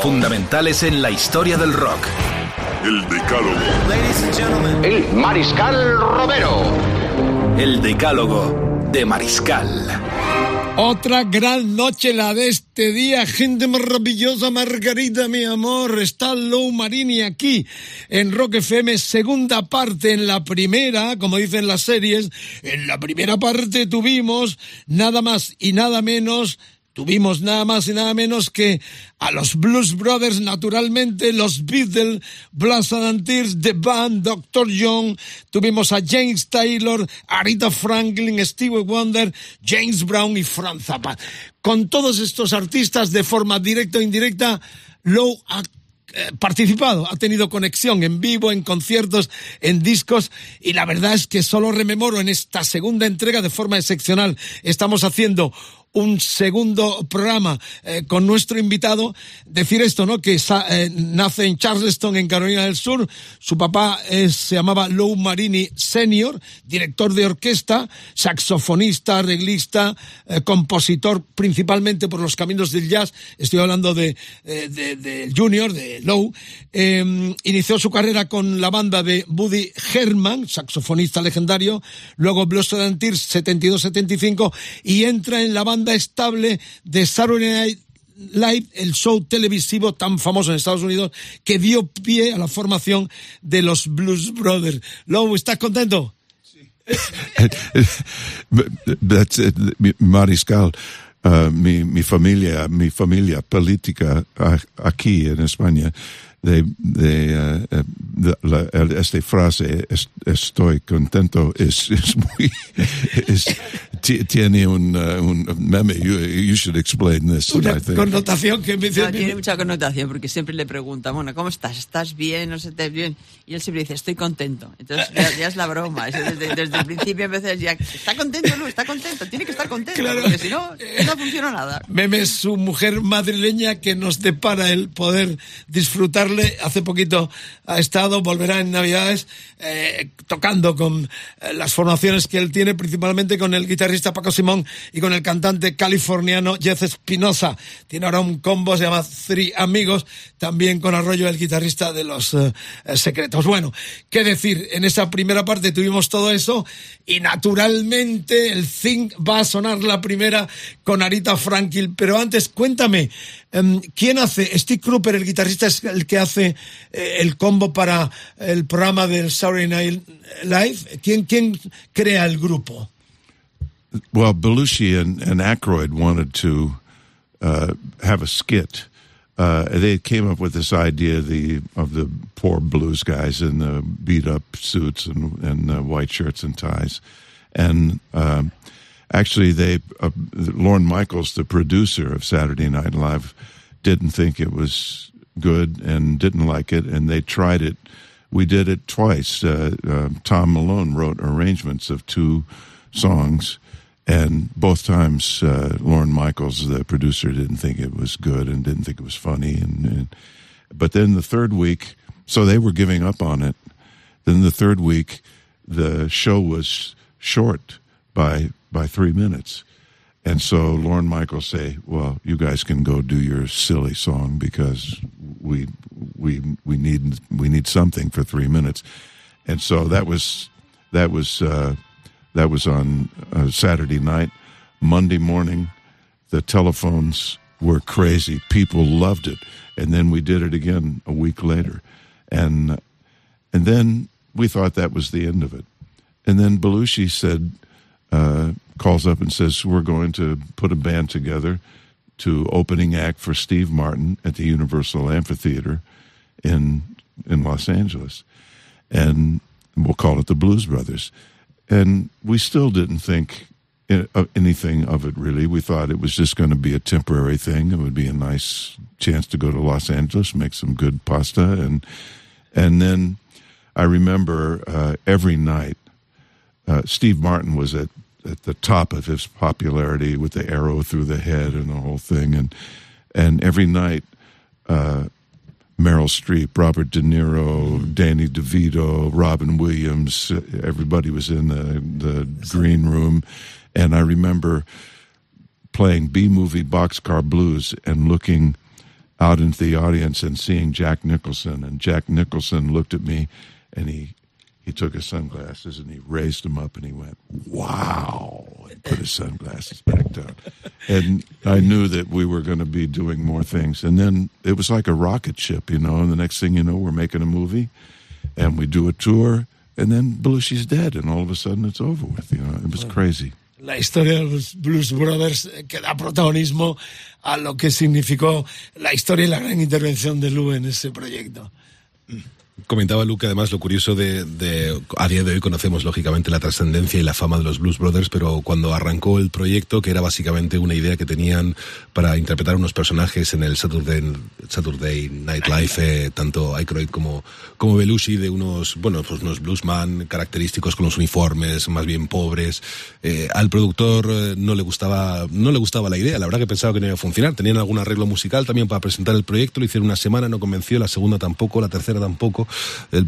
Fundamentales en la historia del rock. El Decálogo. El Mariscal Romero. El Decálogo de Mariscal. Otra gran noche la de este día, gente maravillosa, Margarita, mi amor, está Lou Marini aquí en Rock FM, segunda parte en la primera, como dicen las series, en la primera parte tuvimos nada más y nada menos Tuvimos nada más y nada menos que a los Blues Brothers, naturalmente, los Beatles, Blas and Tears, The Band, Dr. Young, tuvimos a James Taylor, Arita Franklin, Stevie Wonder, James Brown y Franz Zappa. Con todos estos artistas, de forma directa o indirecta, Lowe ha eh, participado, ha tenido conexión en vivo, en conciertos, en discos y la verdad es que solo rememoro en esta segunda entrega de forma excepcional. Estamos haciendo un segundo programa eh, con nuestro invitado. Decir esto, ¿no? Que eh, nace en Charleston, en Carolina del Sur. Su papá es, se llamaba Lou Marini Senior, director de orquesta, saxofonista, arreglista, eh, compositor principalmente por los caminos del jazz. Estoy hablando de, de, de Junior, de Lou. inició su carrera con la banda de Buddy Herman, saxofonista legendario. Luego Blues Tears 72-75 y entra en la banda estable de Saturday Night Live, el show televisivo tan famoso en Estados Unidos que dio pie a la formación de los Blues Brothers. Lowe, ¿estás contento? It. Mariscal, uh, mi, mi familia, mi familia política aquí en España de, de, uh, de la, esta frase es, estoy contento es, es muy es, tiene un, uh, un meme you, you, should explain this una connotación que me no, tiene mucha connotación porque siempre le pregunta bueno ¿cómo estás? ¿estás bien? ¿no se te bien? y él siempre dice estoy contento entonces ya, ya es la broma desde, desde, el principio a veces ya está contento Lu, está contento tiene que estar contento claro. porque si no no funciona nada meme es su mujer madrileña que nos depara el poder disfrutar hace poquito ha estado, volverá en Navidades, eh, tocando con eh, las formaciones que él tiene, principalmente con el guitarrista Paco Simón y con el cantante californiano Jeff Espinosa. Tiene ahora un combo, se llama Three Amigos, también con Arroyo, el guitarrista de los eh, secretos. Bueno, qué decir, en esa primera parte tuvimos todo eso y naturalmente el Think va a sonar la primera con Arita Franklin, pero antes cuéntame, em, ¿quién hace? Steve Cropper, el guitarrista, es el que hace eh, el combo para el programa del Saturday Night Live. ¿Quién, quién crea el grupo? Well, Belushi and, and Aykroyd wanted to uh, have a skit. Uh, they came up with this idea the of the poor blues guys in the beat up suits and and uh, white shirts and ties, and um, actually they uh, Lorne Michaels, the producer of Saturday Night Live, didn't think it was good and didn't like it, and they tried it. We did it twice. Uh, uh, Tom Malone wrote arrangements of two songs, and both times uh, Lauren Michaels, the producer, didn't think it was good and didn't think it was funny. And, and but then the third week, so they were giving up on it. Then the third week, the show was short by by three minutes and so Lauren Michaels say, "Well, you guys can go do your silly song because we we we need we need something for three minutes." And so that was that was uh, that was on uh, Saturday night. Monday morning, the telephones were crazy. People loved it, and then we did it again a week later, and and then we thought that was the end of it. And then Belushi said, uh, calls up and says, We're going to put a band together to opening act for Steve Martin at the Universal Amphitheater in in Los Angeles. And we'll call it the Blues Brothers. And we still didn't think anything of it really. We thought it was just going to be a temporary thing. It would be a nice chance to go to Los Angeles, make some good pasta, and and then I remember uh, every night uh, Steve Martin was at at the top of his popularity with the arrow through the head and the whole thing, and and every night. Uh, Meryl Streep, Robert De Niro, Danny DeVito, Robin Williams. Everybody was in the, the green room. And I remember playing B movie Boxcar Blues and looking out into the audience and seeing Jack Nicholson. And Jack Nicholson looked at me and he he took his sunglasses and he raised them up and he went, "Wow!" and put his sunglasses back down. And I knew that we were going to be doing more things. And then it was like a rocket ship, you know. And the next thing you know, we're making a movie, and we do a tour, and then Belushi's dead, and all of a sudden it's over with. You know, it was crazy. la historia de los Blues Brothers eh, que da protagonismo a lo que significó la historia y la gran intervención de Lou en ese proyecto. Mm. Comentaba Luke, además, lo curioso de, A día de hoy conocemos, lógicamente, la trascendencia y la fama de los Blues Brothers, pero cuando arrancó el proyecto, que era básicamente una idea que tenían para interpretar unos personajes en el Saturday, Saturday Night Live, eh, tanto Aykroyd como, como Belushi, de unos, bueno, pues unos bluesman característicos con los uniformes más bien pobres. Eh, al productor eh, no le gustaba no le gustaba la idea, la verdad que pensaba que no iba a funcionar. Tenían algún arreglo musical también para presentar el proyecto, lo hicieron una semana, no convenció, la segunda tampoco, la tercera tampoco.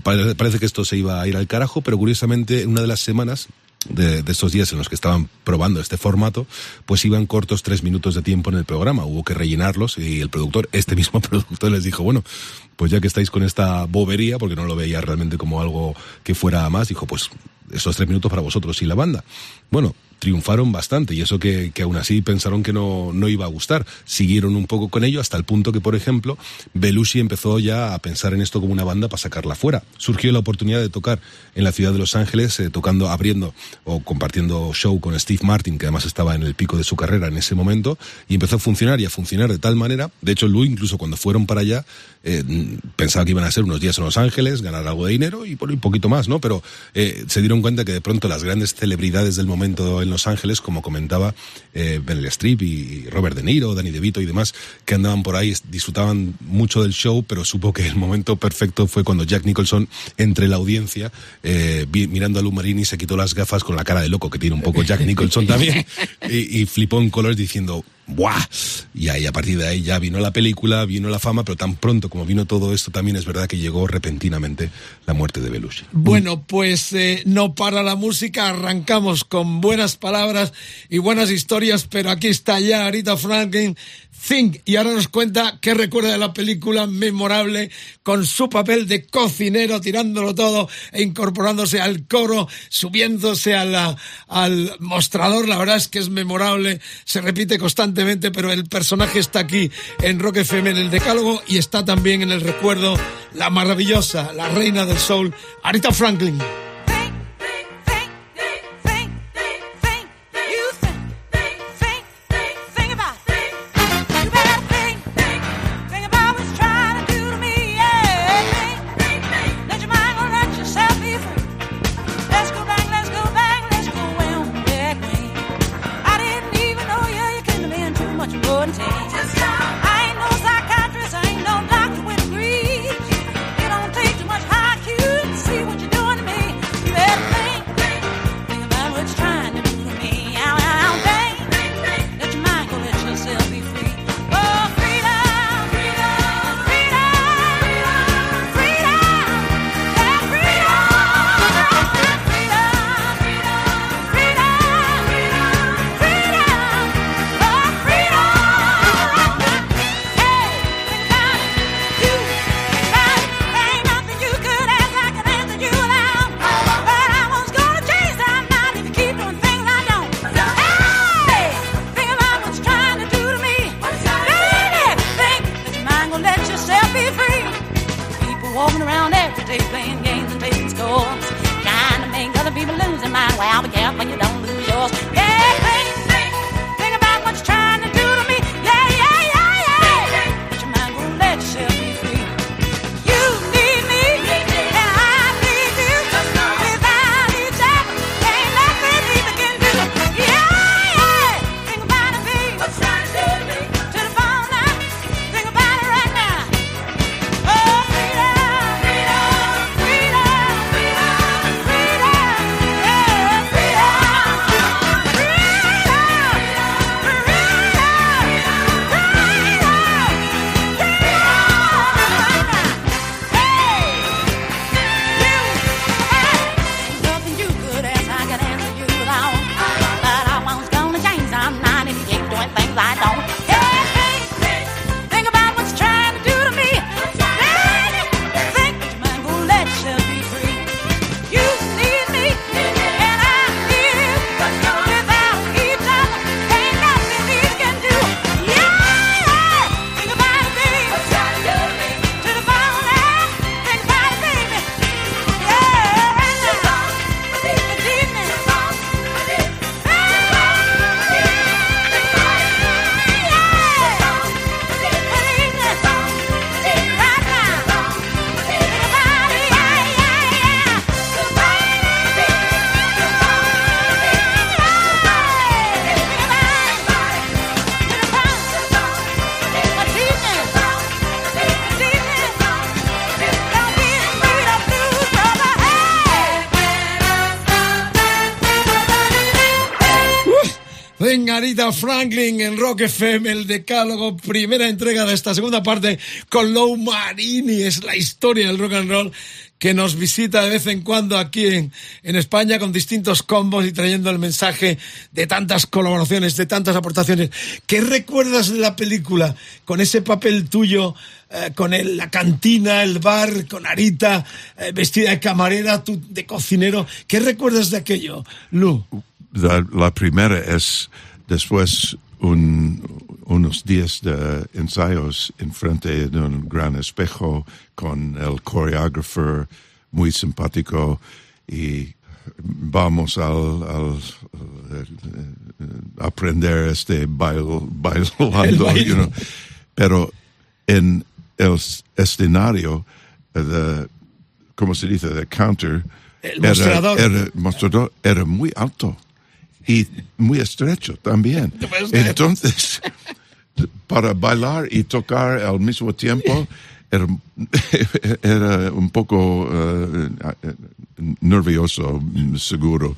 Parece que esto se iba a ir al carajo, pero curiosamente en una de las semanas de, de, estos días en los que estaban probando este formato, pues iban cortos tres minutos de tiempo en el programa. Hubo que rellenarlos y el productor, este mismo productor, les dijo, bueno, pues ya que estáis con esta bobería, porque no lo veía realmente como algo que fuera más, dijo, pues esos tres minutos para vosotros y la banda. Bueno, triunfaron bastante y eso que, que aún así pensaron que no, no, iba a gustar. Siguieron un poco con ello hasta el punto que, por ejemplo, Belushi empezó ya a pensar en esto como una banda para sacarla fuera. Surgió la oportunidad de tocar en la ciudad de Los Ángeles, eh, tocando, abriendo o compartiendo show con Steve Martin, que además estaba en el pico de su carrera en ese momento, y empezó a funcionar y a funcionar de tal manera. De hecho, Lou, incluso cuando fueron para allá, eh, pensaba que iban a ser unos días en Los Ángeles, ganar algo de dinero y por un poquito más, ¿no? Pero eh, se dieron cuenta que de pronto las grandes celebridades del momento en Los Ángeles, como comentaba eh, Ben Strip y Robert De Niro, Danny DeVito y demás, que andaban por ahí, disfrutaban mucho del show, pero supo que el momento perfecto fue cuando Jack Nicholson, entre la audiencia, eh, mirando a Lou Marini, se quitó las gafas con la cara de loco que tiene un poco Jack Nicholson también, y, y flipó en colores diciendo, ¡buah! Y ahí a partir de ahí ya vino la película, vino la fama, pero tan pronto como vino todo esto, también es verdad que llegó repentinamente la muerte de Belushi. Bueno, pues eh, no para la música, arrancamos con buenas palabras y buenas historias, pero aquí está ya Arita Franklin Think y ahora nos cuenta qué recuerda de la película memorable con su papel de cocinero tirándolo todo e incorporándose al coro, subiéndose a al mostrador, la verdad es que es memorable, se repite constantemente, pero el personaje está aquí en Rock FM en el decálogo y está también en el recuerdo la maravillosa, la reina del soul, Arita Franklin. Arita Franklin en Rock FM, el decálogo, primera entrega de esta segunda parte con Lou Marini, es la historia del rock and roll que nos visita de vez en cuando aquí en, en, España con distintos combos y trayendo el mensaje de tantas colaboraciones, de tantas aportaciones. ¿Qué recuerdas de la película con ese papel tuyo, eh, con el, la cantina, el bar, con Arita eh, vestida de camarera, tú de cocinero? ¿Qué recuerdas de aquello, Lu? La primera es después un, unos días de ensayos enfrente de un gran espejo con el coreógrafo muy simpático y vamos al, al, aprender este bail, bailando, you know. pero en el escenario, de, ¿cómo se dice? The counter, el mostrador. Era, mostrador era muy alto y muy estrecho también. Entonces, para bailar y tocar al mismo tiempo, era, era un poco uh, nervioso, seguro.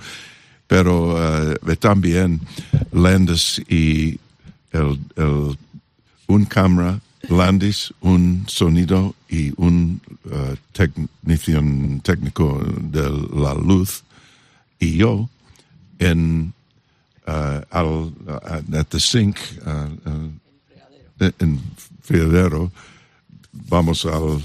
Pero uh, también Landis y el, el, un cámara, Landis, un sonido y un uh, técnico de la luz y yo en al, uh, at the sink uh, en fregadero vamos al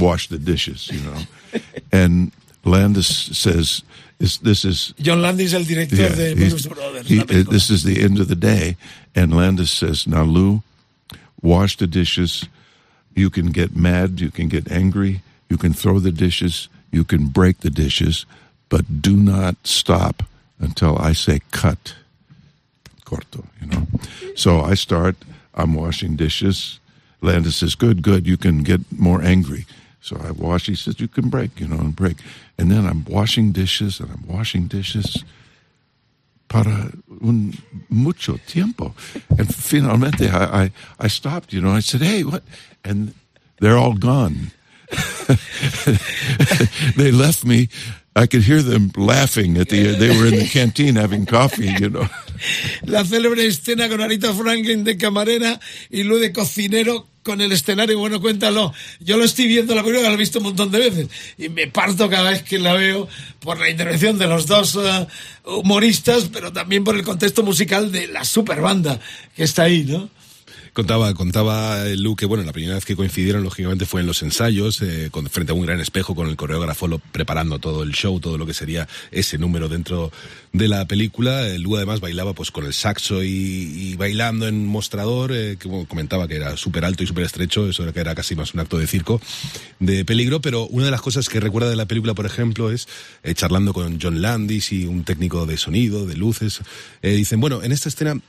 wash the dishes you know. And Landis says is, this is John Landis el director yeah, de Blues Brothers he, this is the end of the day. And Landis says now Lou wash the dishes. You can get mad you can get angry you can throw the dishes you can break the dishes but do not stop until I say cut. Corto, you know. So I start, I'm washing dishes. Landis says, good, good, you can get more angry. So I wash, he says, you can break, you know, and break. And then I'm washing dishes and I'm washing dishes para un mucho tiempo. And finalmente I, I, I stopped, you know, I said, hey, what? And they're all gone. they left me I could hear them laughing at the. They were in the canteen having coffee, you know. La célebre escena con Arita Franklin de camarera y luego de cocinero con el escenario. Bueno, cuéntalo. Yo lo estoy viendo la película, lo he visto un montón de veces y me parto cada vez que la veo por la intervención de los dos uh, humoristas, pero también por el contexto musical de la super banda que está ahí, ¿no? Contaba, contaba Lu que, bueno, la primera vez que coincidieron, lógicamente, fue en los ensayos, eh, con, frente a un gran espejo, con el coreógrafo lo, preparando todo el show, todo lo que sería ese número dentro de la película. Lu además bailaba pues con el saxo y, bailando en mostrador, eh, que bueno, comentaba que era súper alto y súper estrecho, eso era que era casi más un acto de circo, de peligro, pero una de las cosas que recuerda de la película, por ejemplo, es eh, charlando con John Landis y un técnico de sonido, de luces, dicen, bueno, en esta escena,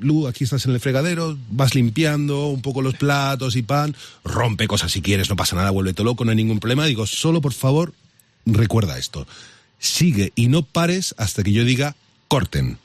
Lu, aquí estás en el fregadero, vas limpiando un poco los platos y pan, rompe cosas si quieres, no pasa nada, vuélvete loco, no hay ningún problema. Digo, solo por favor, recuerda esto. Sigue y no pares hasta que yo diga corten.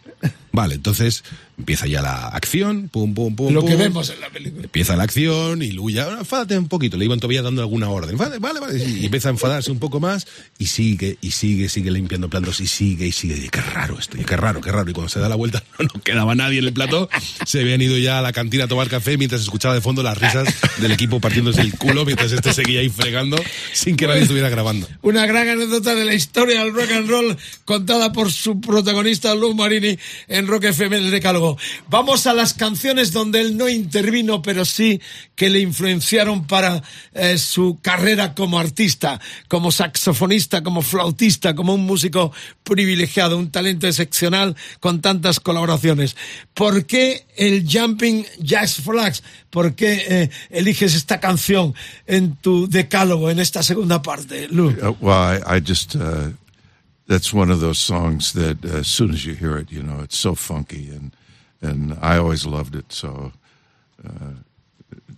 Vale, entonces empieza ya la acción, pum, pum, pum. Lo pum. que vemos en la película. Empieza la acción y Lu ya, enfádate un poquito. Le iban todavía dando alguna orden. Vale, vale, vale. Y empieza a enfadarse un poco más y sigue, y sigue, sigue limpiando platos y sigue, y sigue. Y qué raro esto, y qué raro, qué raro. Y cuando se da la vuelta no, no quedaba nadie en el plato. Se habían ido ya a la cantina a tomar café mientras escuchaba de fondo las risas del equipo partiéndose el culo mientras este seguía ahí fregando sin que nadie estuviera grabando. Una gran anécdota de la historia del rock and roll contada por su protagonista Lou Marini en Rock FM el Decálogo. Vamos a las canciones donde él no intervino, pero sí que le influenciaron para eh, su carrera como artista, como saxofonista, como flautista, como un músico privilegiado, un talento excepcional con tantas colaboraciones. ¿Por qué el Jumping Jazz Flags? ¿Por qué eh, eliges esta canción en tu decálogo, en esta segunda parte, Lou? Uh, well, I, I just uh, that's one of those songs that uh, as soon as you hear it, you know, it's so funky, and and I always loved it. So uh,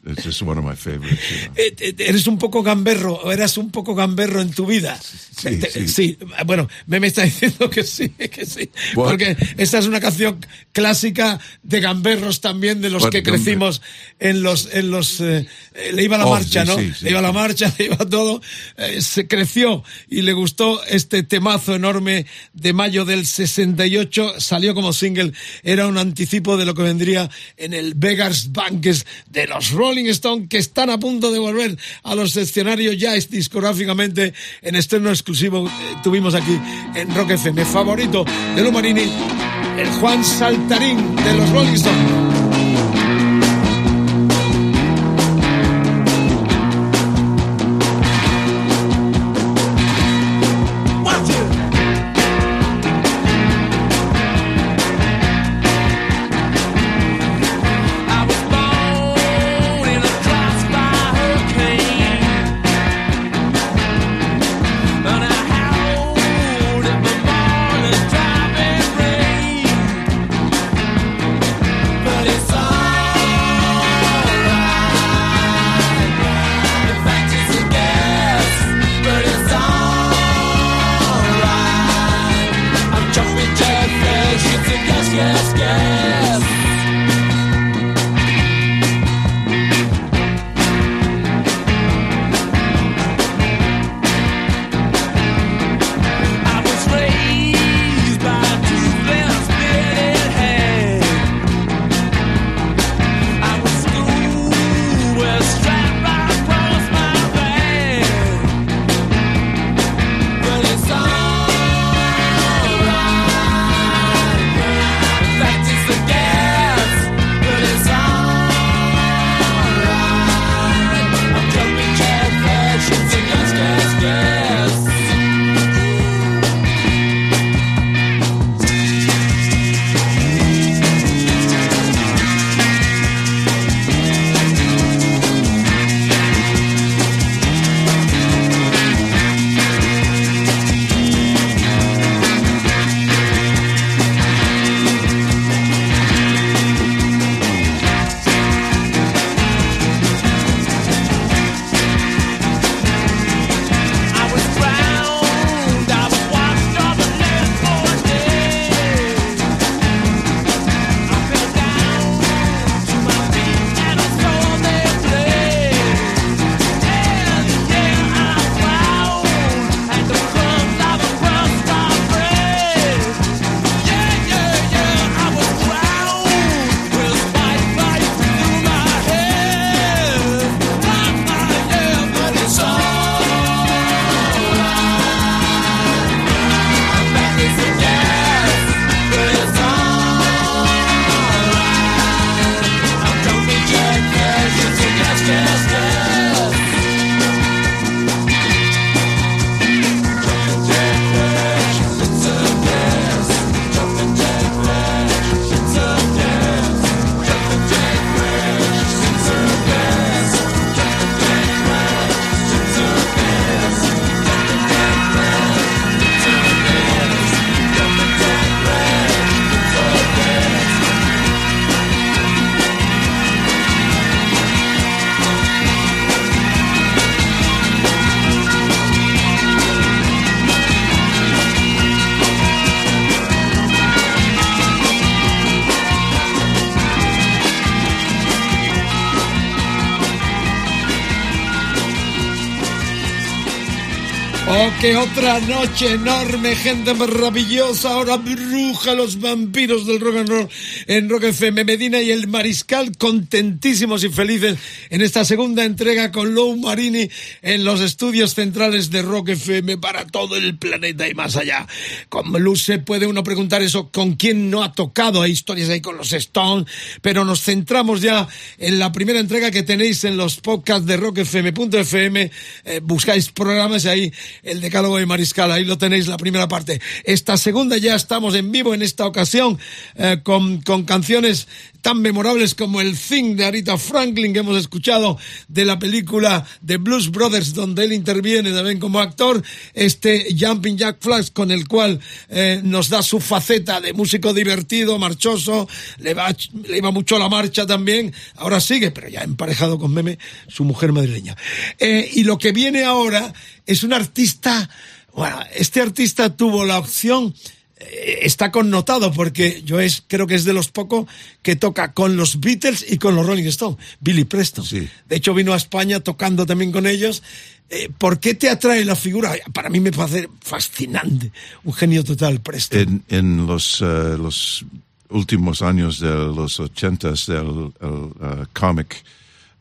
It's just one of my favorites. you know. Eh, eh, ¿Eres un poco gamberro o eras un poco gamberro en tu vida? Sí, Te- sí. Bueno, me, me está diciendo que sí, que sí. What? Porque esta es una canción clásica de gamberros también, de los What, que crecimos en los... En los eh, le iba la Oh, marcha, sí, ¿no? sí, sí, le iba la sí. marcha, le iba todo. Eh, se creció y le gustó este temazo enorme de mayo del 68. Salió como single. Era un anticipo de lo que vendría en el Vegas Banques de los Rolling Stones que están a punto de volver a los escenarios ya es discográficamente en estreno exclusivo. eh, tuvimos aquí en Rock FM. Favorito de Lumarini, el Juan Saltarín de los Rolling Stones. Qué otra noche enorme, gente maravillosa, ahora bruja los vampiros del rock and roll en Rock FM. Medina y el Mariscal contentísimos y felices en esta segunda entrega con Lou Marini en los estudios centrales de Rock FM para todo el planeta y más allá. Con Lou se puede uno preguntar eso, ¿con quién no ha tocado? Hay historias ahí con los Stones, pero nos centramos ya en la primera entrega que tenéis en los podcasts de rockfm.fm. Eh, buscáis programas y ahí el decálogo de Mariscal. Ahí lo tenéis, la primera parte. Esta segunda ya estamos en vivo en esta ocasión eh, con, con canciones tan memorables como el Thing de Arita Franklin que hemos escuchado de la película de Blues Brothers donde él interviene también como actor, este Jumping Jack Flash con el cual eh, nos da su faceta de músico divertido, marchoso, le, va, le iba mucho la marcha también, ahora sigue, pero ya emparejado con Meme, su mujer madrileña. Eh, y lo que viene ahora es un artista, bueno, este artista tuvo la opción está connotado porque yo es creo que es de los pocos que toca con los Beatles y con los Rolling Stones, Billy Preston. Sí. De hecho vino a España tocando también con ellos. Eh, ¿Por qué te atrae la figura? Para mí me parece fascinante, un genio total, Preston. En, en los, eh, los últimos años de los ochentas, el, el uh, cómic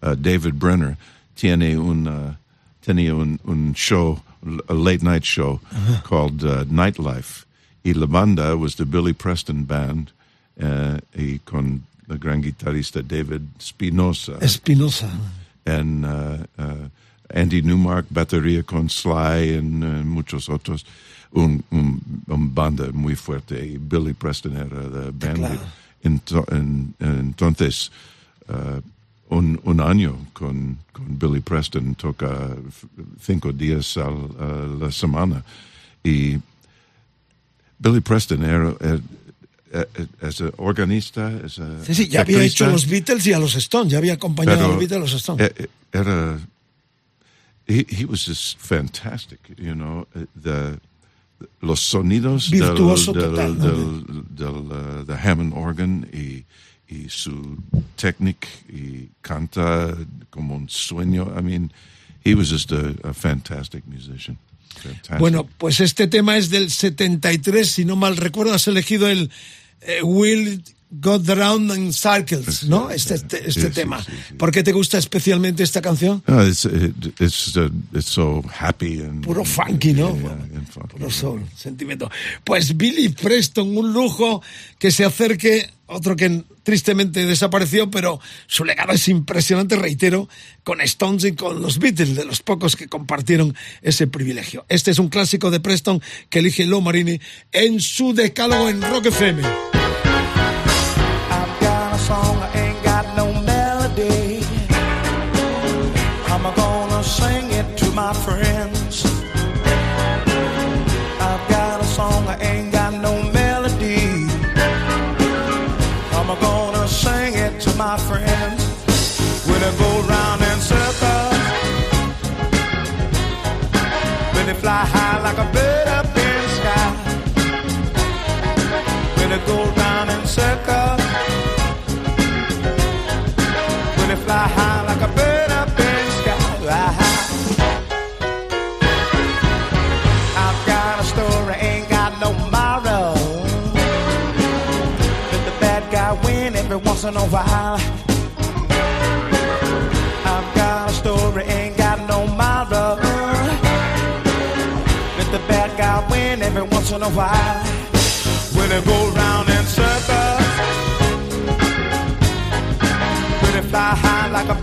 uh, David Brenner tiene un, tenía un, un show, a late night show called Nightlife. Y la banda was the Billy Preston Band uh, y con el gran guitarrista David Spinoza. Espinosa. and uh, uh, Andy Newmark, batería con Sly y muchos otros. Un, un, un banda muy fuerte y Billy Preston era la band. Claro. Ento- en- entonces, uh, un, un año con, con Billy Preston toca cinco días a la semana. Y Billy Preston eh, er, er, era, era, era- es un organista, es Sí, sí, ya había hecho a los Beatles y a los Stones, ya había acompañado a los Beatles y a los Stones. e- e- Era, he, he was just fantastic, you know, eh, the, los sonidos del, Virtuoso del, total, ¿no? del, del, uh, the Hammond organ y, y su técnica y canta como un sueño. I mean, he was just a, a fantastic musician. Fantastic. Bueno, pues este tema es del 73, si no mal recuerdo, has elegido el eh, Will Go Round in Circles, ¿no? Este, este, este Sí, tema. sí, sí. ¿Por qué te gusta especialmente esta canción? No, it's, it, it's, uh, it's so happy and Puro funky, ¿no? Yeah, and funky. Puro soul, sentimiento. Pues Billy Preston, un lujo que se acerque, otro que tristemente desapareció, pero su legado es impresionante, reitero, con Stones y con los Beatles, de los pocos que compartieron ese privilegio. Este es un clásico de Preston que elige Lo Marini en su decálogo en Rock FM. In a while. I've got a story, ain't got no morrow. Let the bad guy win every once in a while. When it go round in circles. When it fly high like a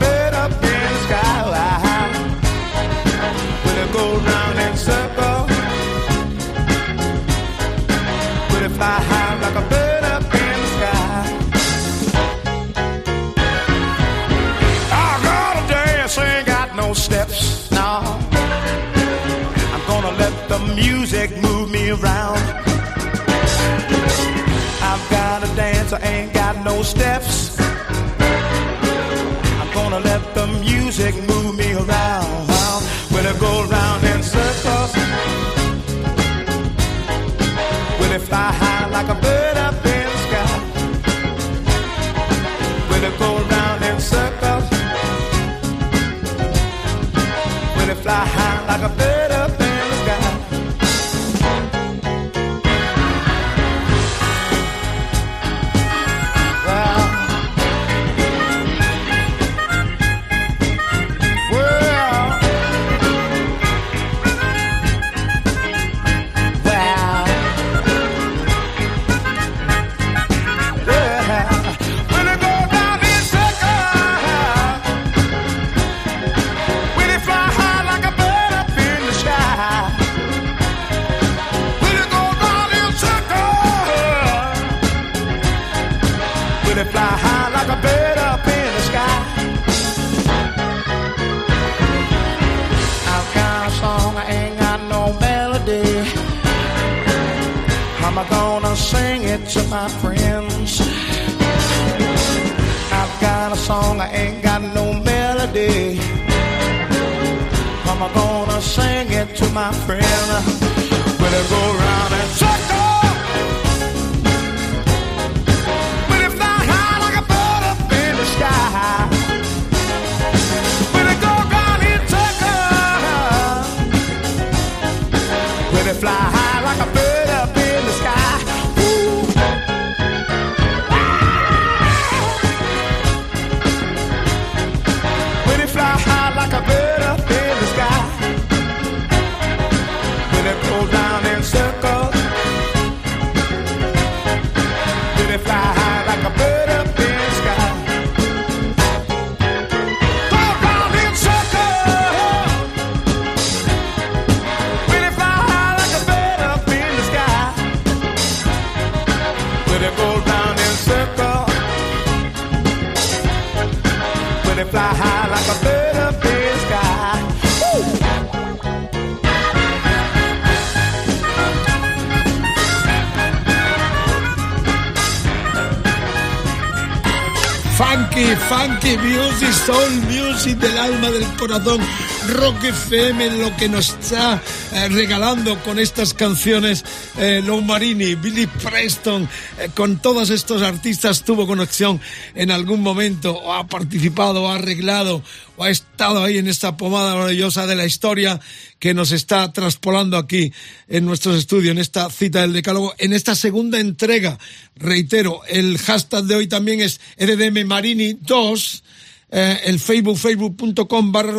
corazón. Rock FM, lo que nos está eh, regalando con estas canciones. Eh, Lou Marini, Billy Preston, eh, con todos estos artistas tuvo conexión en algún momento, o ha participado, o ha arreglado, o ha estado ahí en esta pomada maravillosa de la historia que nos está traspolando aquí en nuestros estudios, en esta cita del Decálogo, en esta segunda entrega. Reitero, el hashtag de hoy también es RDM Marini 2, eh, el Facebook, facebook.com barra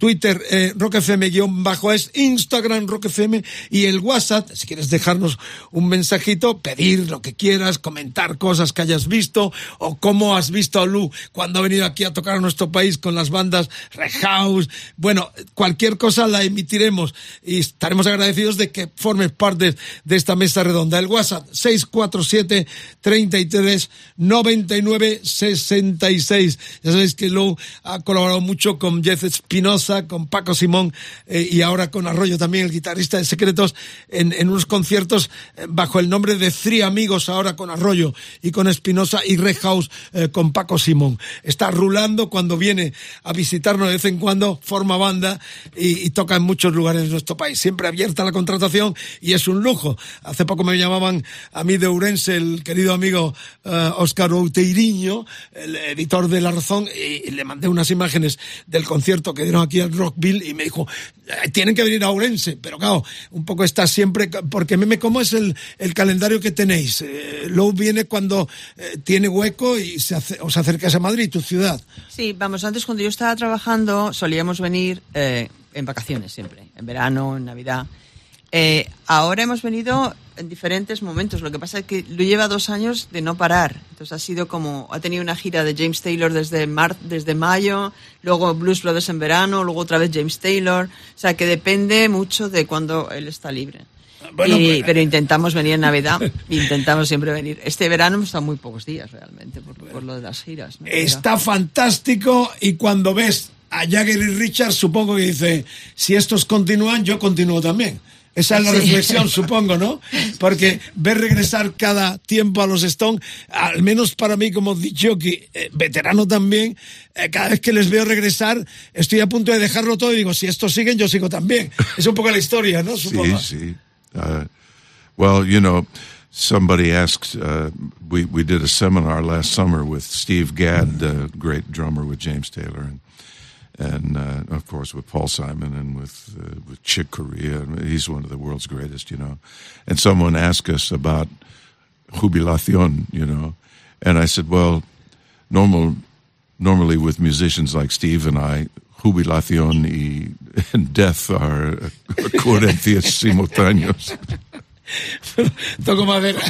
Twitter, eh, rockfm-es, Instagram, rockfm y el WhatsApp, si quieres dejarnos un mensajito, pedir lo que quieras, comentar cosas que hayas visto o cómo has visto a Lu cuando ha venido aquí a tocar a nuestro país con las bandas Red House. Bueno, cualquier cosa la emitiremos y estaremos agradecidos de que formes parte de esta mesa redonda. El WhatsApp 647 33 99 66. Ya sabéis que Lou ha colaborado mucho con Jeff Espinosa, con Paco Simón eh, y ahora con Arroyo también, el guitarrista de Secretos, en, unos conciertos eh, bajo el nombre de Three Amigos, ahora con Arroyo y con Espinosa y Red House eh, con Paco Simón. Está rulando cuando viene a visitarnos de vez en cuando, forma banda y, toca en muchos lugares de nuestro país. Siempre abierta la contratación y es un lujo. Hace poco me llamaban a mí de Urense el querido amigo Óscar Outeiriño, el editor de La Razón, y le mandé unas imágenes del concierto que dieron aquí en Rockville y me dijo, "Eh, tienen que venir a Ourense, pero claro, un poco está siempre, porque meme, ¿cómo es el, el calendario que tenéis? Eh, viene cuando eh, tiene hueco y se hace, os acercáis a Madrid, tu ciudad. Sí, vamos, antes cuando yo estaba trabajando solíamos venir eh, en vacaciones siempre, en verano, en Navidad. Eh, ahora hemos venido en diferentes momentos. Lo que pasa es que lo lleva dos años de no parar. Entonces ha sido como, ha tenido una gira de James Taylor desde, mar, desde mayo, luego Blues Brothers en verano, luego otra vez James Taylor. O sea que depende mucho de cuando él está libre. Bueno, Y- pues- pero intentamos venir en Navidad, intentamos siempre venir. Este verano hemos estado muy pocos días realmente por, por lo de las giras. ¿no? Está fantástico y cuando ves a Jagger y Richard, supongo que dice, si estos continúan, yo continúo también. Esa es la Sí. reflexión, supongo, ¿no? Porque ver regresar cada tiempo a los Stones, al menos para mí como jockey, eh, veterano también, eh, cada vez que les veo regresar, estoy a punto de dejarlo todo y digo, si estos siguen, yo sigo también. Es un poco la historia, ¿no? Supongo. Sí, sí. Uh, well, you know, somebody asked. Uh, we we did a seminar last summer with Steve Gadd, the great drummer with James Taylor, and and uh, of course with Paul Simon and with uh, with Chick Corea. He's one of the world's greatest, you know. And someone asked us about jubilación, you know, and I said, well, normal normally with musicians like Steve and I, jubilación y and death are coherencias simultáneos. Toco madera.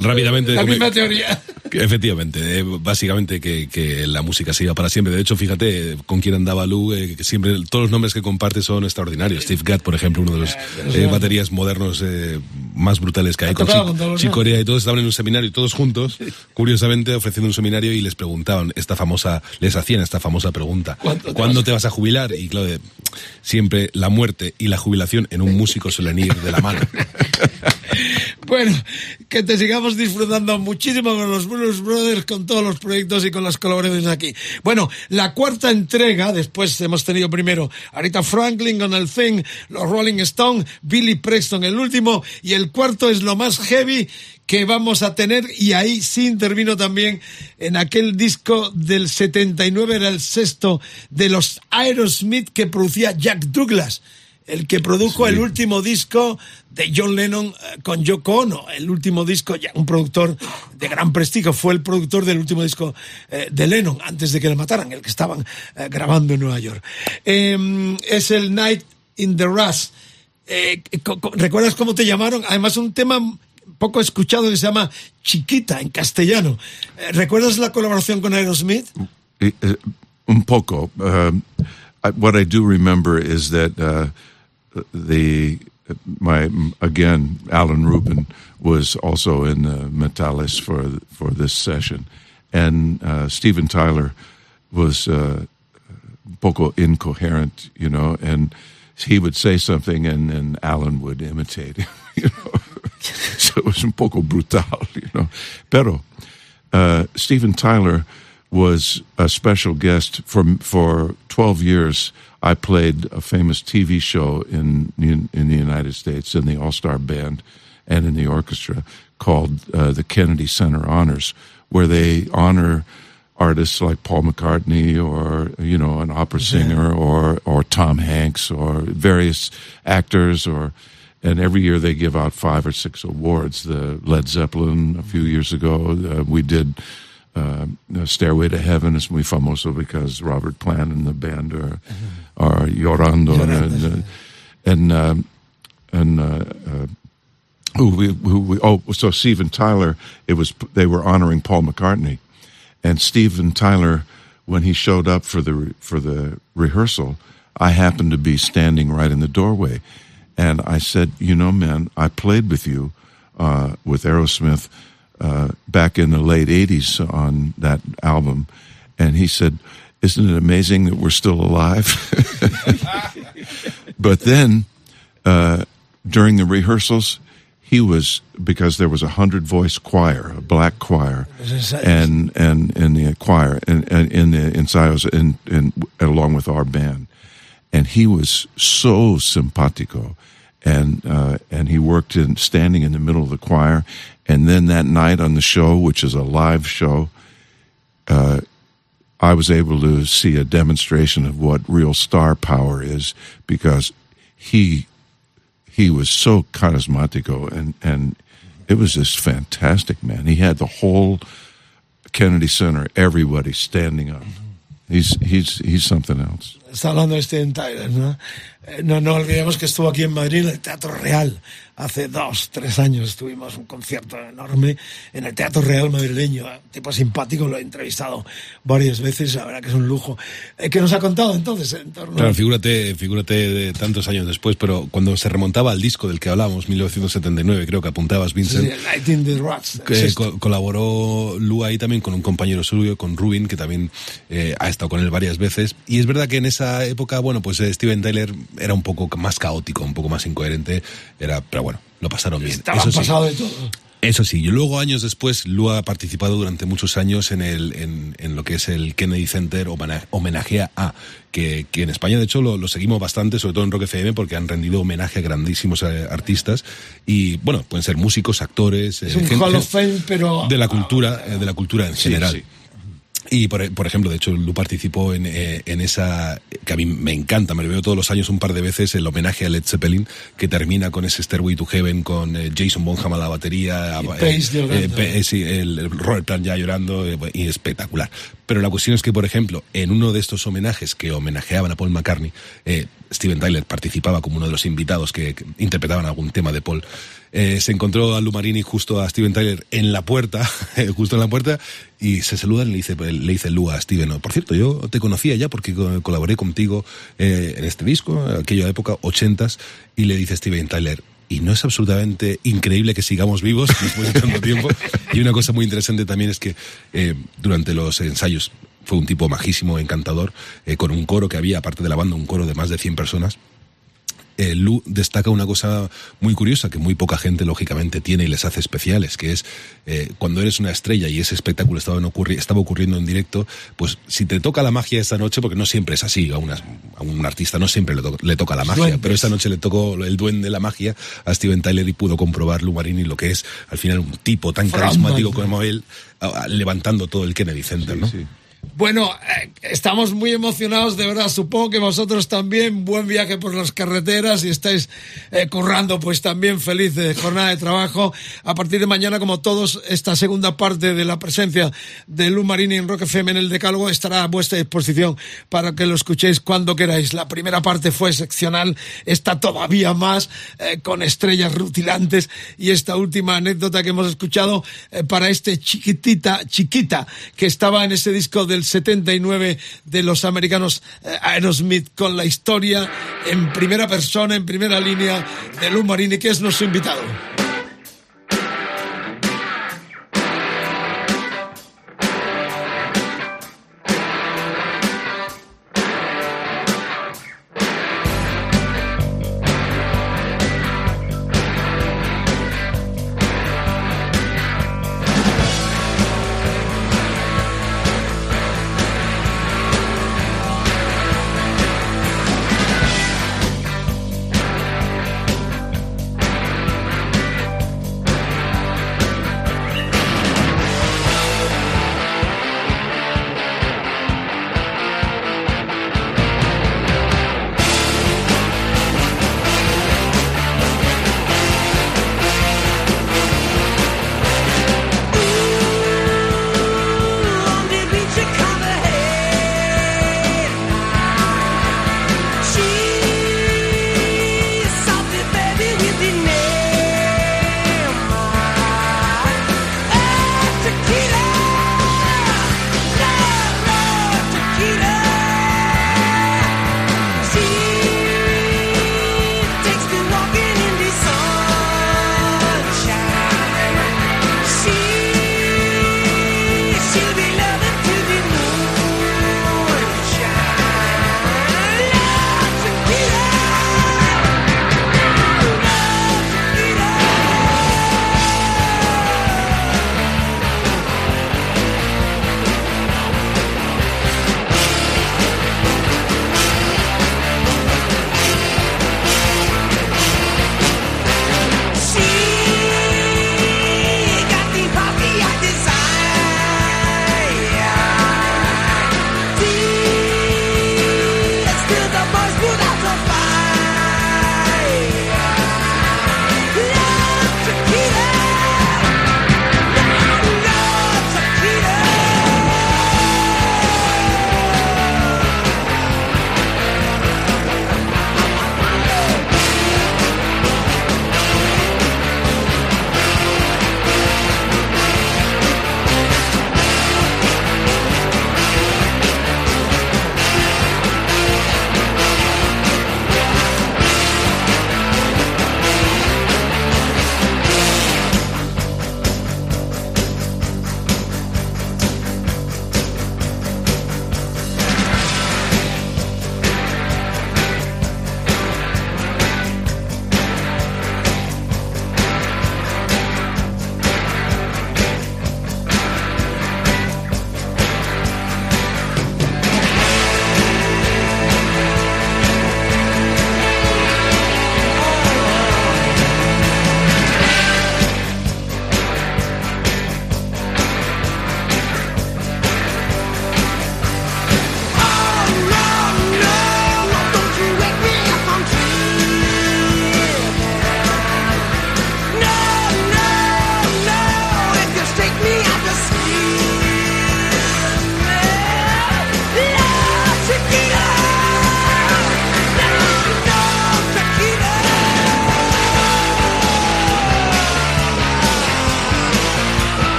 Rápidamente. La come- misma teoría. Efectivamente, eh, básicamente que, que la música siga para siempre. De hecho, fíjate eh, con quién andaba Lou, eh, que siempre todos los nombres que comparte son extraordinarios. Steve Gadd, por ejemplo, uno de los eh, baterías modernos eh, más brutales que hay. Ha Con tocado Chick- con todos los Chick demás. Corea y todos estaban en un seminario, todos juntos, curiosamente ofreciendo un seminario y les preguntaban esta famosa, les hacían esta famosa pregunta: ¿Cuándo te ¿Cuándo vas te vas a jubilar? Y claro, de- siempre la muerte y la jubilación en un músico suelen ir de la mano. Bueno, que te sigamos disfrutando muchísimo con los Blues Brothers, con todos los proyectos y con las colaboraciones aquí. Bueno, la cuarta entrega, después hemos tenido primero Arita Franklin con el Thing, los Rolling Stone, Billy Preston el último, y el cuarto es lo más heavy que vamos a tener y ahí sí intervino también en aquel disco del 79, era el sexto de los Aerosmith que producía Jack Douglas el que produjo el último disco de John Lennon eh, con Yoko Ono, el último disco, ya un productor de gran prestigio, fue el productor del último disco eh, de Lennon, antes de que le mataran, el que estaban eh, grabando en Nueva York. Eh, es el Night in the Rush. ¿Recuerdas cómo te llamaron? Además, un tema poco escuchado que se llama Chiquita en castellano. ¿Recuerdas la colaboración con Aerosmith? Un poco. What I do remember is that uh, the my again Alan Rubin was also in the Metallis for for this session, and uh, Steven Tyler was uh, poco incoherent, you know, and he would say something and and Alan would imitate you know. so it was un poco brutal, you know. Pero uh, Steven Tyler was a special guest for for 12 years. I played a famous TV show in in, in the United States in the All Star Band and in the orchestra called uh, the Kennedy Center Honors, where they honor artists like Paul McCartney or you know an opera singer or or Tom Hanks or various actors or and every year they give out five or six awards. The Led Zeppelin a few years ago, uh, we did uh, Stairway to Heaven is muy famoso because Robert Plant and the band are are llorando and uh, and um, and uh, uh, who we who we oh so Steven Tyler it was they were honoring Paul McCartney. And Steven Tyler when he showed up for the for the rehearsal I happened to be standing right in the doorway. And I said you know man I played with you uh, with Aerosmith uh, back in the late 80s on that album. And he said isn't it amazing that we're still alive? But then uh, during the rehearsals he was because there was a hundred voice choir a black choir and and in the choir and, and in the ensayos and and along with our band. And he was so simpatico and uh, and he worked in standing in the middle of the choir. And then that night on the show which is a live show uh, I was able to see a demonstration of what real star power is because he he was so charismatico and and it was just fantastic man he had the whole Kennedy Center everybody standing up he's he's he's something else Está hablando de Steven Tyler, ¿no? Eh, No, no olvidemos que estuvo aquí en Madrid en el Teatro Real. Hace dos, tres años estuvimos un concierto enorme en el Teatro Real madrileño. Tipo simpático, lo he entrevistado varias veces, la verdad que es un lujo. Eh, ¿Qué nos ha contado entonces en torno Claro, figúrate, figúrate de tantos años después, pero cuando se remontaba al disco del que hablábamos, 1979, creo que apuntabas, Sí, Vincent, in the Rats. que co- colaboró Lu ahí también con un compañero suyo, con Rubin, que también eh, ha estado con él varias veces. Y es verdad que en esa época, bueno, pues eh, Steven Tyler era un poco más caótico, un poco más incoherente, era, pero lo pasaron bien. Estaba Eso sí. pasado de todo. Eso sí, y luego años después, Lu ha participado durante muchos años en, el, en, en lo que es el Kennedy Center homena- Homenajea a, que, que en España de hecho lo, lo seguimos bastante, sobre todo en Rock FM, porque han rendido homenaje a grandísimos eh, artistas y bueno, pueden ser músicos, actores, Es eh, un gente- Hall of Fame, pero... de la cultura, eh, de la cultura en Sí, general. sí. Y por, por ejemplo, de hecho, Lu participó en, eh, en esa que a mí me encanta, me lo veo todos los años un par de veces, el homenaje a Led Zeppelin, que termina con ese Stairway to Heaven, con eh, Jason Bonham a la batería, eh, eh, sí, el, el Robert Plant ya llorando, eh, y espectacular. Pero la cuestión es que, por ejemplo, en uno de estos homenajes que homenajeaban a Paul McCartney, eh, Steven Tyler participaba como uno de los invitados que, interpretaban algún tema de Paul. Eh, se encontró a Lou Marini justo a Steven Tyler en la puerta, justo en la puerta, y se saludan y le dice, le dice Lou a Steven, "Oh, por cierto, yo te conocía ya porque co- colaboré contigo eh, en este disco, aquella época, ochentas, y le dice Steven Tyler, y no es absolutamente increíble que sigamos vivos después de tanto tiempo. Y una cosa muy interesante también es que eh, durante los ensayos fue un tipo majísimo, encantador, eh, con un coro que había, aparte de la banda, un coro de más de 100 personas. eh, Lu destaca una cosa muy curiosa que muy poca gente, lógicamente, tiene y les hace especiales, que es eh, cuando eres una estrella y ese espectáculo estaba, en ocurri- estaba ocurriendo en directo, pues si te toca la magia esa noche, porque no siempre es así, a, una- a un artista no siempre le, to- le toca la magia, Duendes. pero esa noche le tocó el duende la magia a Steven Tyler y pudo comprobar Lu Marini lo que es al final un tipo tan carismático como él, levantando todo el Kennedy Center, ¿no? Bueno, eh, estamos muy emocionados, de verdad. Supongo que vosotros también. Buen viaje por las carreteras y estáis eh, currando, pues también feliz de jornada de trabajo. A partir de mañana, como todos, esta segunda parte de la presencia de Lu Marini en Rock FM en el Decálogo estará a vuestra disposición para que lo escuchéis cuando queráis. La primera parte fue seccional, esta todavía más, eh, con estrellas rutilantes. Y esta última anécdota que hemos escuchado eh, para este chiquitita, chiquita, que estaba en ese disco del 79 de los americanos eh, Aerosmith, con la historia en primera persona, en primera línea de Lou Marini, que es nuestro invitado.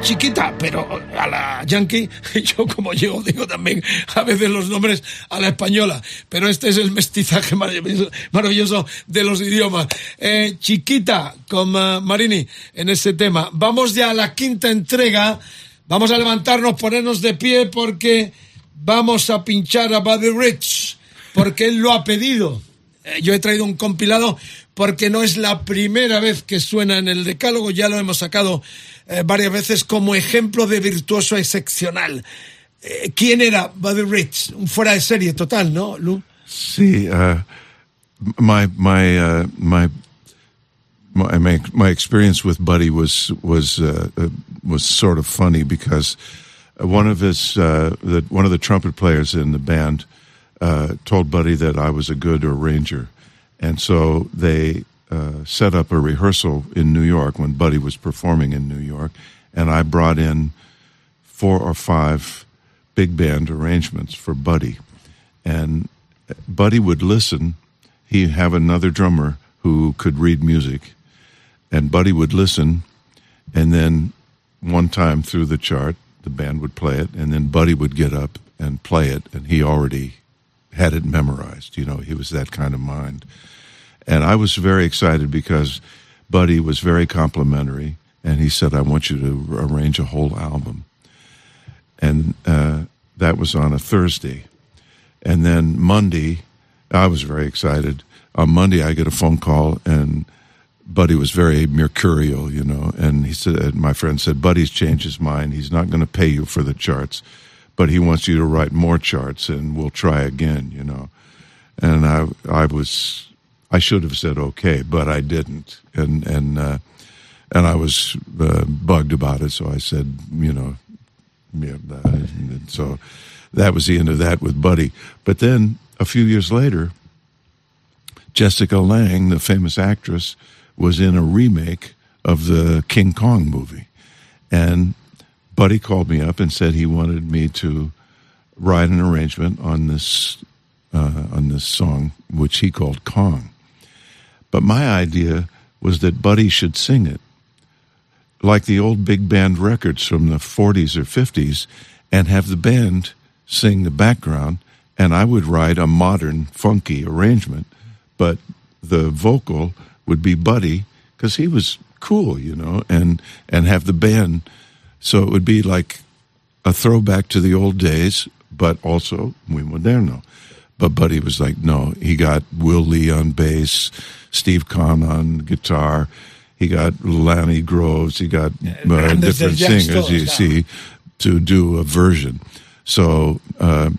Chiquita, pero a la yankee, yo como yo digo también a veces los nombres a la española, pero este es el mestizaje maravilloso, maravilloso de los idiomas. Eh, chiquita con eh, Marini en ese tema. Vamos ya a la quinta entrega. Vamos a levantarnos, ponernos de pie porque vamos a pinchar a Buddy Rich, porque él lo ha pedido. Eh, Yo he traído un compilado porque no es la primera vez que suena en el decálogo, ya lo hemos sacado eh, varias veces como ejemplo de virtuoso excepcional. Eh, ¿Quién era Buddy Rich? Un fuera de serie total, ¿no, Lu? See, uh, my my uh, my my my my experience with Buddy was was uh, uh, was sort of funny because one of his uh, the, one of the trumpet players in the band uh, told Buddy that I was a good arranger, and so they uh, set up a rehearsal in New York when Buddy was performing in New York, and I brought in four or five big band arrangements for Buddy, and Buddy would listen. He'd have another drummer who could read music, and Buddy would listen, and then one time through the chart, the band would play it, and then Buddy would get up and play it, and he already had it memorized. You know, he was that kind of mind. And I was very excited because Buddy was very complimentary, and he said, I want you to arrange a whole album. And uh, that was on a Thursday. And then Monday, I was very excited. On Monday, I get a phone call, and Buddy was very mercurial, you know. And he said, my friend said, Buddy's changed his mind. He's not going to pay you for the charts, but he wants you to write more charts, and we'll try again, you know. And I, I was, I should have said okay, but I didn't, and and uh, and I was uh, bugged about it. So I said, you know, yeah, so that was the end of that with Buddy. But then a few years later, Jessica Lang, the famous actress, was in a remake of the King Kong movie. And Buddy called me up and said he wanted me to write an arrangement on this uh, on this song, which he called Kong. But my idea was that Buddy should sing it, like the old big band records from the 40s or 50s, and have the band sing the background, and I would write a modern, funky arrangement, but the vocal would be Buddy because he was cool, you know, and and have the band, so it would be like a throwback to the old days, but also muy moderno. But Buddy was like, no, he got Will Lee on bass, Steve Kahn on guitar, he got Lanny Groves, he got uh, different singers, you see, to do a version. So uh,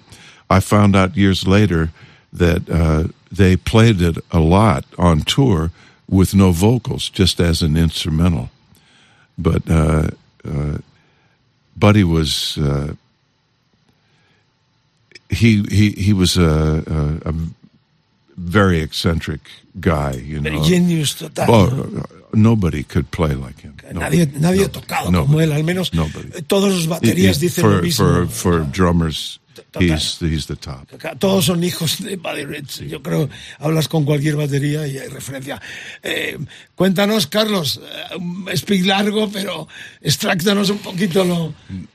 I found out years later that uh, they played it a lot on tour with no vocals, just as an instrumental. But uh, uh, Buddy was uh, he he he was a, a, a very eccentric guy, you know. Genius total. Uh, nobody could play like him. Nadie, Nobody. nadie ha Nobody. tocado Nobody. como él, al menos Nobody. todos los baterías He- he- dicen for, lo mismo. For, for drummers. He's, he's the top. Todos son hijos de Buddy Rich. Yo creo, hablas con cualquier batería y hay referencia. Eh, cuéntanos, Carlos, eh, un speak largo, pero extráctanos un poquito lo...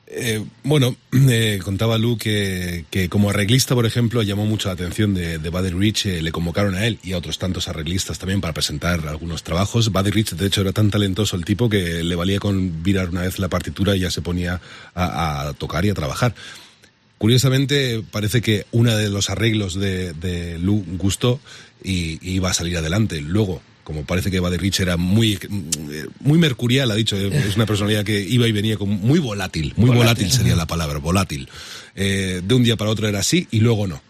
Eh, bueno, eh, contaba Lu que, que como arreglista, por ejemplo, llamó mucho la atención de, de Buddy Rich. eh, le convocaron a él y a otros tantos arreglistas también para presentar algunos trabajos. Buddy Rich, de hecho, era tan talentoso el tipo que le valía con virar una vez la partitura y ya se ponía a, a tocar y a trabajar. Curiosamente, parece que uno de los arreglos de, de Lu gustó y, y iba a salir adelante. Luego, como parece que Buddy Rich era muy, eh, muy mercurial, ha dicho, es una personalidad que iba y venía como muy volátil, muy volátil, sería la palabra, volátil. Eh, de un día para otro era así y luego no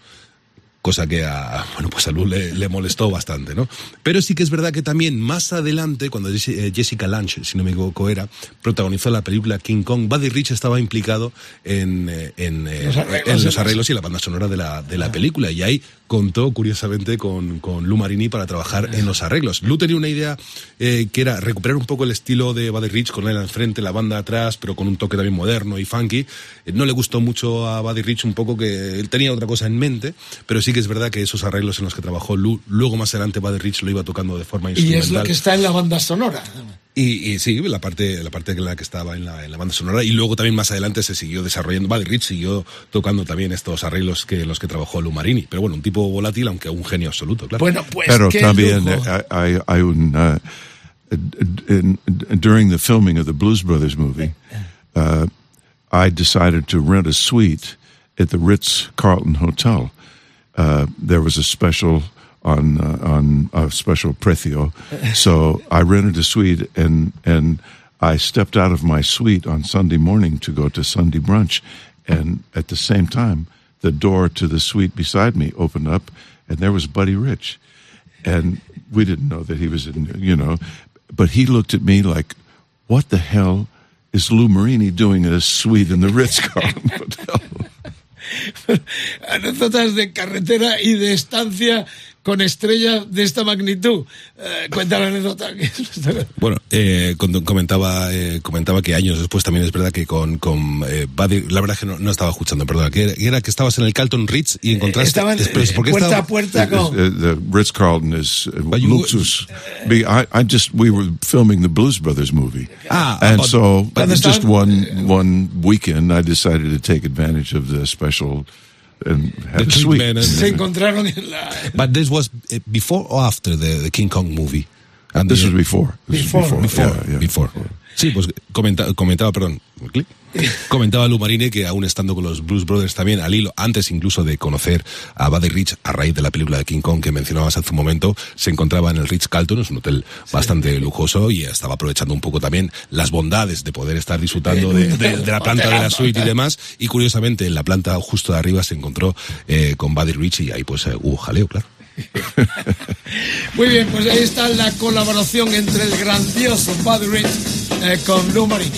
cosa que a, bueno, pues a Lu le, le molestó bastante, ¿no? Pero sí que es verdad que también más adelante, cuando eh, Jessica Lange, si no me equivoco era, protagonizó la película King Kong, Buddy Rich estaba implicado en, eh, en, eh, Los arreglos, en los en arreglos y la banda sonora de la, de la película. Y ahí contó, curiosamente, con, con Lu Marini para trabajar en los arreglos. Lu tenía una idea eh, que era recuperar un poco el estilo de Buddy Rich, con él al frente, la banda atrás, pero con un toque también moderno y funky. Eh, no le gustó mucho a Buddy Rich un poco que él tenía otra cosa en mente, pero sí que es verdad que esos arreglos en los que trabajó Lu, luego más adelante Buddy Rich lo iba tocando de forma Y instrumental. es lo que está en la banda sonora. Y, y sí, la parte, la parte en la que estaba en la, en la banda sonora. Y luego también más adelante se siguió desarrollando. Buddy Rich siguió tocando también estos arreglos que en los que trabajó Lou Marini. Pero bueno, un tipo volátil, aunque un genio absoluto, claro. Bueno, pues Pero qué también lujo. I, I, I un, uh, in, during the filming of the Blues Brothers movie, uh, I decided to rent a suite at the Ritz Carlton Hotel. Uh, there was a special on uh, on a special precio, so I rented a suite and and I stepped out of my suite on Sunday morning to go to Sunday brunch, and at the same time, the door to the suite beside me opened up, and there was Buddy Rich. And we didn't know that he was in, you know, but he looked at me like, what the hell is Lou Marini doing in a suite in the Ritz Carlton Hotel? Anécdotas de carretera y de estancia con estrellas de esta magnitud. Eh, cuenta la anécdota. Bueno, eh, cuando comentaba, eh, comentaba que años después también es verdad que con, con eh, Buddy, la verdad es que no, no estaba escuchando, perdona, que era, que era que estabas en el Carlton Ritz y encontraste... Estaban Pero, ¿por qué puerta estaba- a puerta con... Uh, the Ritz Carlton is uh, Luxus. I, I just we were filming the Blues Brothers movie, Ah, and but- so but just estaban- one one weekend, I decided to take advantage of the special and have The Se encontraron en la... But this was eh, before or after the, the King Kong movie? And This the- was before. This Before. was Before, Yeah, yeah. before. Sí, pues comenta- comentaba, perdón, clic. comentaba Lou Marine que aún estando con los Blues Brothers también, al hilo, antes incluso de conocer a Buddy Rich a raíz de la película de King Kong que mencionabas hace un momento, se encontraba en el Ritz Carlton, es un hotel bastante lujoso y estaba aprovechando un poco también las bondades de poder estar disfrutando de, de- de la planta de la suite y demás. Y curiosamente en la planta justo de arriba se encontró eh, con Buddy Rich y ahí pues eh, hubo jaleo, claro. Muy bien, pues ahí está la colaboración entre el grandioso Buddy Rich eh, con Lou Marini.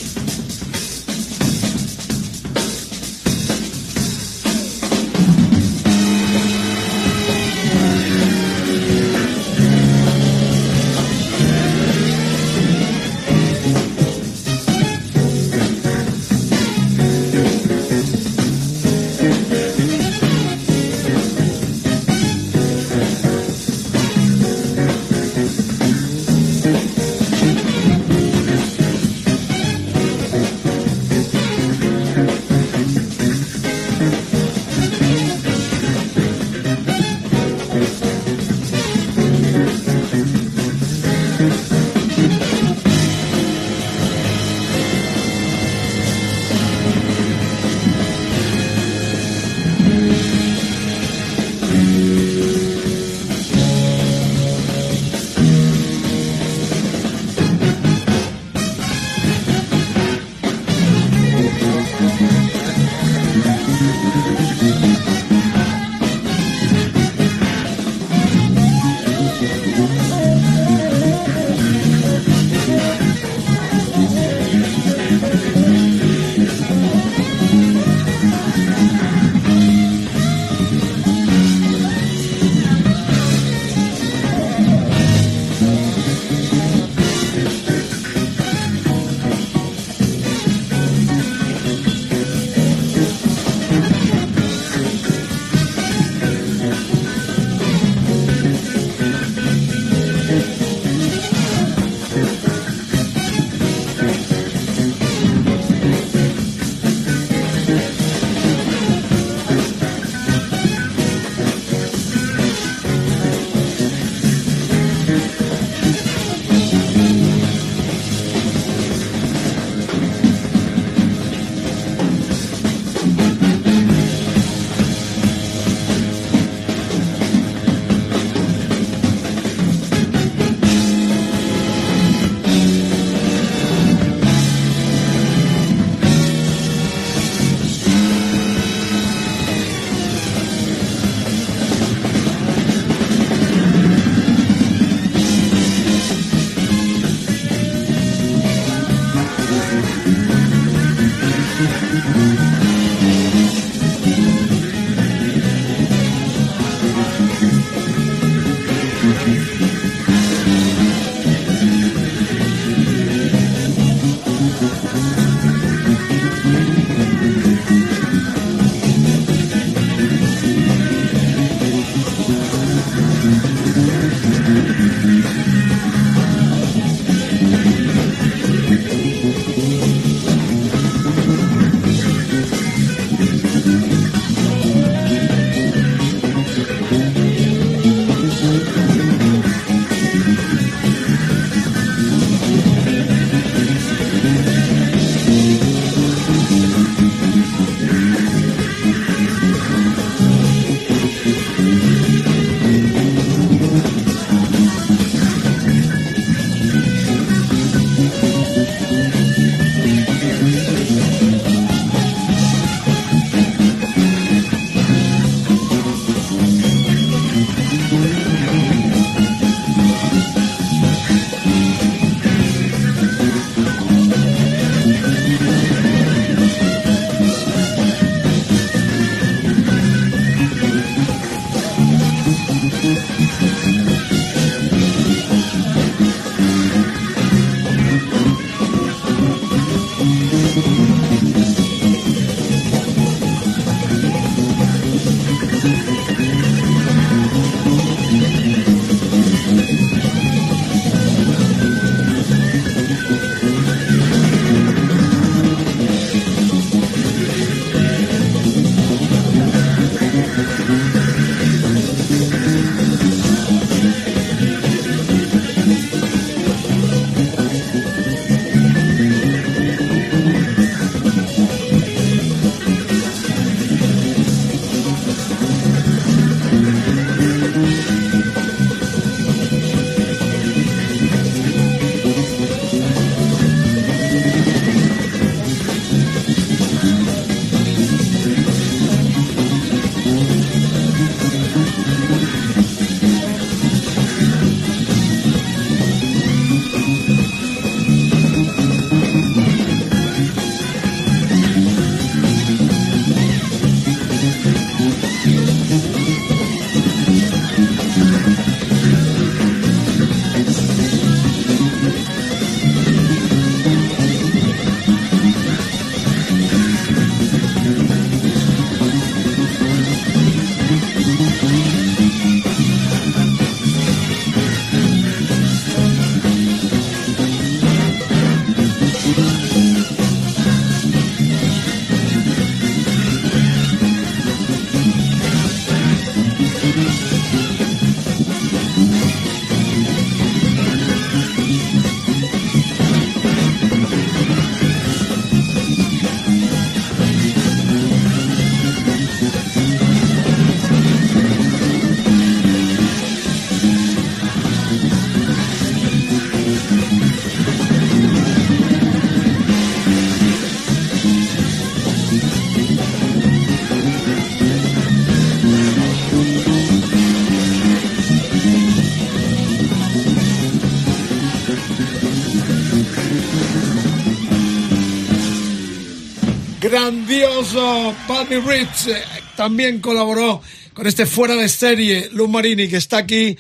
Grandioso Buddy Rich eh, también colaboró con este fuera de serie Lou Marini que está aquí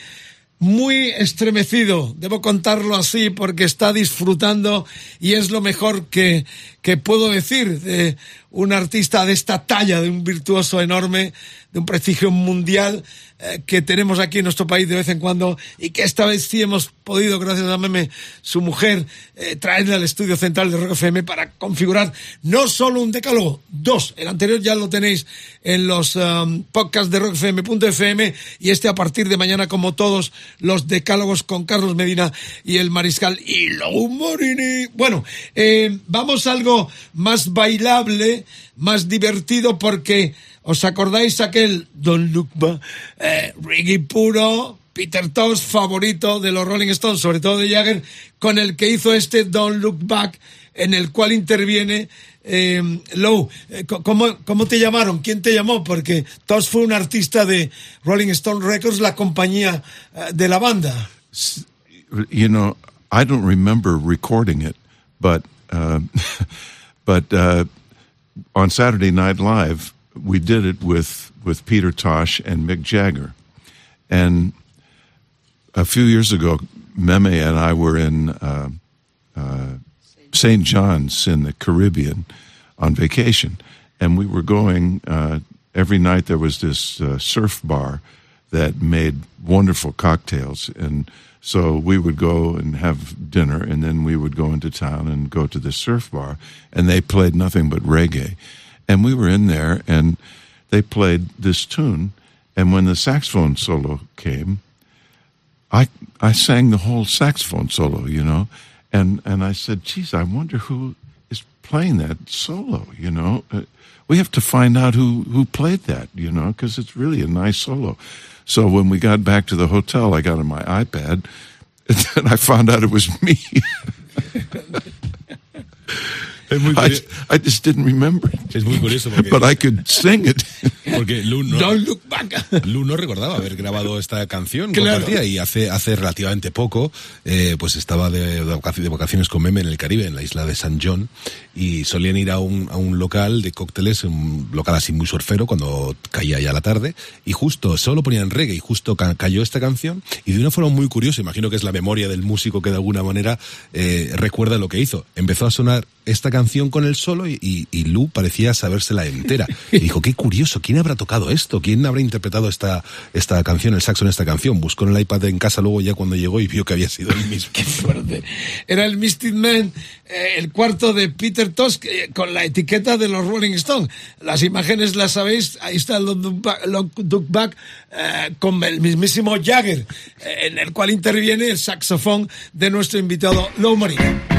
muy estremecido, debo contarlo así porque está disfrutando y es lo mejor que, que puedo decir de un artista de esta talla, de un virtuoso enorme, de un prestigio mundial eh, que tenemos aquí en nuestro país de vez en cuando y que esta vez sí hemos podido, gracias a Meme, su mujer, eh, traerle al estudio central de Rock FM para configurar no solo un decálogo, dos. El anterior ya lo tenéis en los um, podcasts de rockfm.fm y este a partir de mañana, como todos los decálogos con Carlos Medina y el Mariscal y Morini. Bueno, eh, vamos a algo más bailable, más divertido porque ¿Os acordáis aquel Don Look Back, eh, reggae puro, Peter Tosh favorito de los Rolling Stones, sobre todo de Jagger, con el que hizo este Don't Look Back, en el cual interviene eh, Lowe. Eh, ¿cómo, ¿Cómo te llamaron? ¿Quién te llamó? Porque Tosh fue un artista de Rolling Stone Records, la compañía eh, de la banda. You know, I don't remember recording it, but uh, but uh, on Saturday Night Live, we did it with with Peter Tosh and Mick Jagger, and a few years ago, Meme and I were in uh, uh, St. John's in the Caribbean on vacation, and we were going uh, every night. There was this uh, surf bar that made wonderful cocktails, and so we would go and have dinner, and then we would go into town and go to the surf bar, and they played nothing but reggae, and we were in there, and they played this tune, and when the saxophone solo came, I I sang the whole saxophone solo, you know, and and I said, "Geez, I wonder who is playing that solo." You know, uh, we have to find out who who played that, you know, because it's really a nice solo. So when we got back to the hotel, I got on my iPad, and then I found out it was me. Es muy, I, curio- I just didn't remember it, es muy curioso porque, but I could sing it. porque Lou, no, Don't Look Back. Lou no recordaba haber grabado esta canción Claro. y hace, hace relativamente poco eh, pues estaba de, de vacaciones con Meme en el Caribe, en la isla de San John y solían ir a un, a un local de cócteles, un local así muy surfero cuando caía ya la tarde y justo solo ponían reggae y justo ca- cayó esta canción y de una forma muy curiosa, imagino que es la memoria del músico que de alguna manera eh, recuerda lo que hizo. Empezó a sonar esta canción con el solo y, y, y Lou parecía sabérsela entera. Y dijo, qué curioso, ¿quién habrá tocado esto? ¿Quién habrá interpretado esta, esta canción, el saxo en esta canción? Buscó en el iPad en casa luego ya cuando llegó y vio que había sido el mismo. Qué fuerte. Era el Mystic Man, eh, el cuarto de Peter Tosh, eh, con la etiqueta de los Rolling Stones. Las imágenes las sabéis, ahí está el Look Back, eh, con el mismísimo Jagger, eh, en el cual interviene el saxofón de nuestro invitado Lou Marie.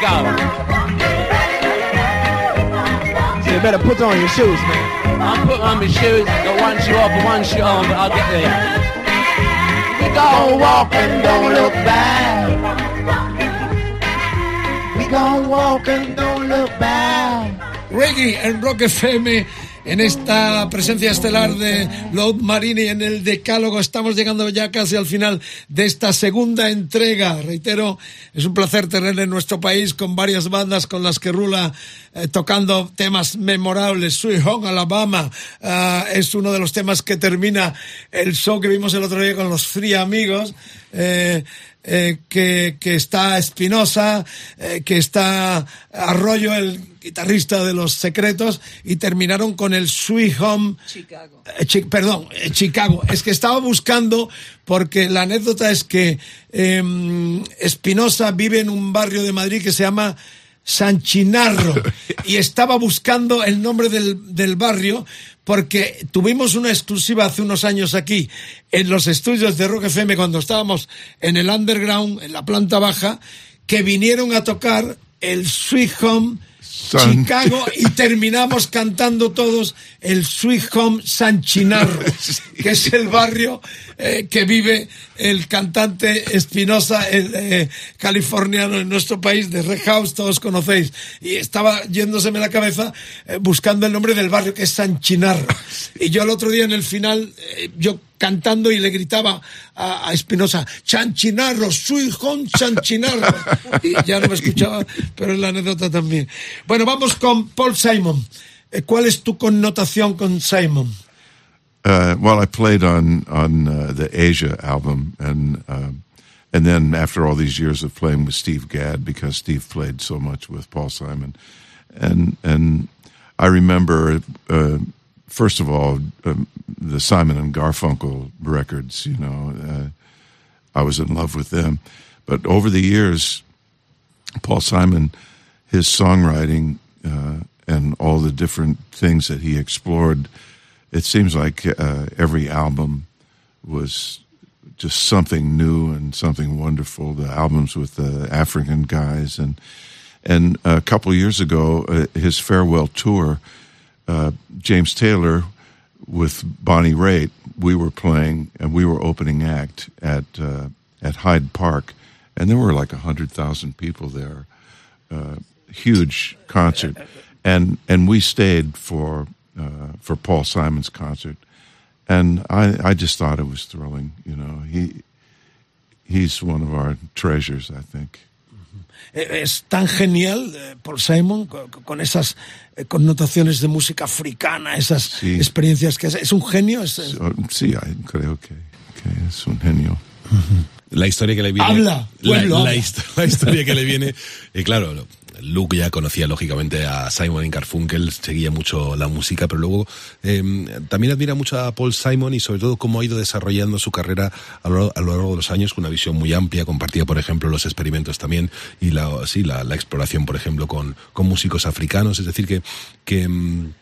Go. So you better put on your shoes, man. I'm putting on my shoes. Got one shoe off and one shoe on, but I'll get there. We go walk and don't look back. We go walk and don't look back. Reggae and Rock FM. En esta presencia estelar de Load Marini en el Decálogo estamos llegando ya casi al final de esta segunda entrega. Reitero, es un placer tener en nuestro país con varias bandas con las que Rula eh, tocando temas memorables. Sweet Home Alabama ah, es uno de los temas que termina el show que vimos el otro día con los Free Amigos. Eh, eh, que, que está Espinosa, eh, que está Arroyo, el guitarrista de Los Secretos, y terminaron con el Sweet Home. Chicago. Eh, Chi- perdón, eh, Chicago. Es que estaba buscando, porque la anécdota es que eh, Espinosa vive en un barrio de Madrid que se llama San Chinarro y estaba buscando el nombre del, del barrio porque tuvimos una exclusiva hace unos años aquí en los estudios de Rock FM cuando estábamos en el underground, en la planta baja, que vinieron a tocar el Sweet Home Chicago y terminamos cantando todos el Sweet Home San Chinarro, que es el barrio eh, que vive el cantante Espinosa, el eh, californiano en nuestro país, de Red House, todos conocéis. Y estaba yéndoseme la cabeza eh, buscando el nombre del barrio, que es San Chinarro. Y yo el otro día en el final, yo cantando y le gritaba a, a Espinosa, Chanchinarro, Home Chanchinarro. Y ya no me escuchaba, pero es la anécdota también. Bueno, vamos con Paul Simon. Eh, ¿Cuál es tu connotación con Simon? Uh, well, I played on on uh, the Asia album, and um and then after all these years of playing with Steve Gadd, because Steve played so much with Paul Simon, and and I remember uh, first of all um, the Simon and Garfunkel records. You know, uh, I was in love with them, but over the years, Paul Simon, his songwriting uh, and all the different things that he explored, it seems like uh, every album was just something new and something wonderful. The albums with the African guys and and a couple years ago, uh, his farewell tour, uh, James Taylor with Bonnie Raitt, we were playing and we were opening act at uh, at Hyde Park, and there were like hundred thousand people there. Uh, huge concert, and and we stayed for uh, for Paul Simon's concert, and I I just thought it was thrilling. You know, he he's one of our treasures. I think. Eh, Es tan genial, eh, Paul Simon, co- co- con esas eh, connotaciones de música africana, esas Sí. experiencias que es, es un genio. es- sí, creo que, que es un genio. La historia que le viene. Habla, la, pueblo, la habla. hist- la historia que le viene. Y claro, lo- Luke ya conocía lógicamente a Simon y Garfunkel, seguía mucho la música, pero luego eh, también admira mucho a Paul Simon y sobre todo cómo ha ido desarrollando su carrera a lo, a lo largo de los años con una visión muy amplia, compartía por ejemplo los experimentos también y la, sí, la, la exploración por ejemplo con, con músicos africanos, es decir que, que mm,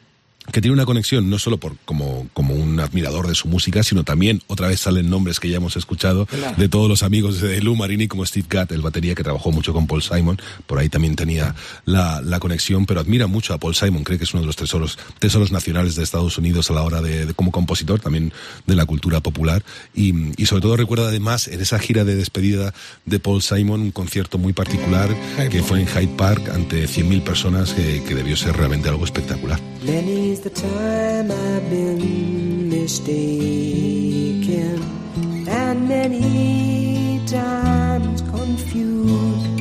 que tiene una conexión no solo por como, como un admirador de su música, sino también otra vez salen nombres que ya hemos escuchado Claro. de todos los amigos de Lou Marini, como Steve Gadd, el batería que trabajó mucho con Paul Simon, por ahí también tenía la, la conexión, pero admira mucho a Paul Simon, cree que es uno de los tesoros, tesoros nacionales de Estados Unidos a la hora de, de- como compositor, también de la cultura popular, y, y sobre todo recuerda además en esa gira de despedida de Paul Simon un concierto muy particular que fue en Hyde Park ante 100.000 personas que, que debió ser realmente algo espectacular. Many's the time I've been mistaken, and many times confused.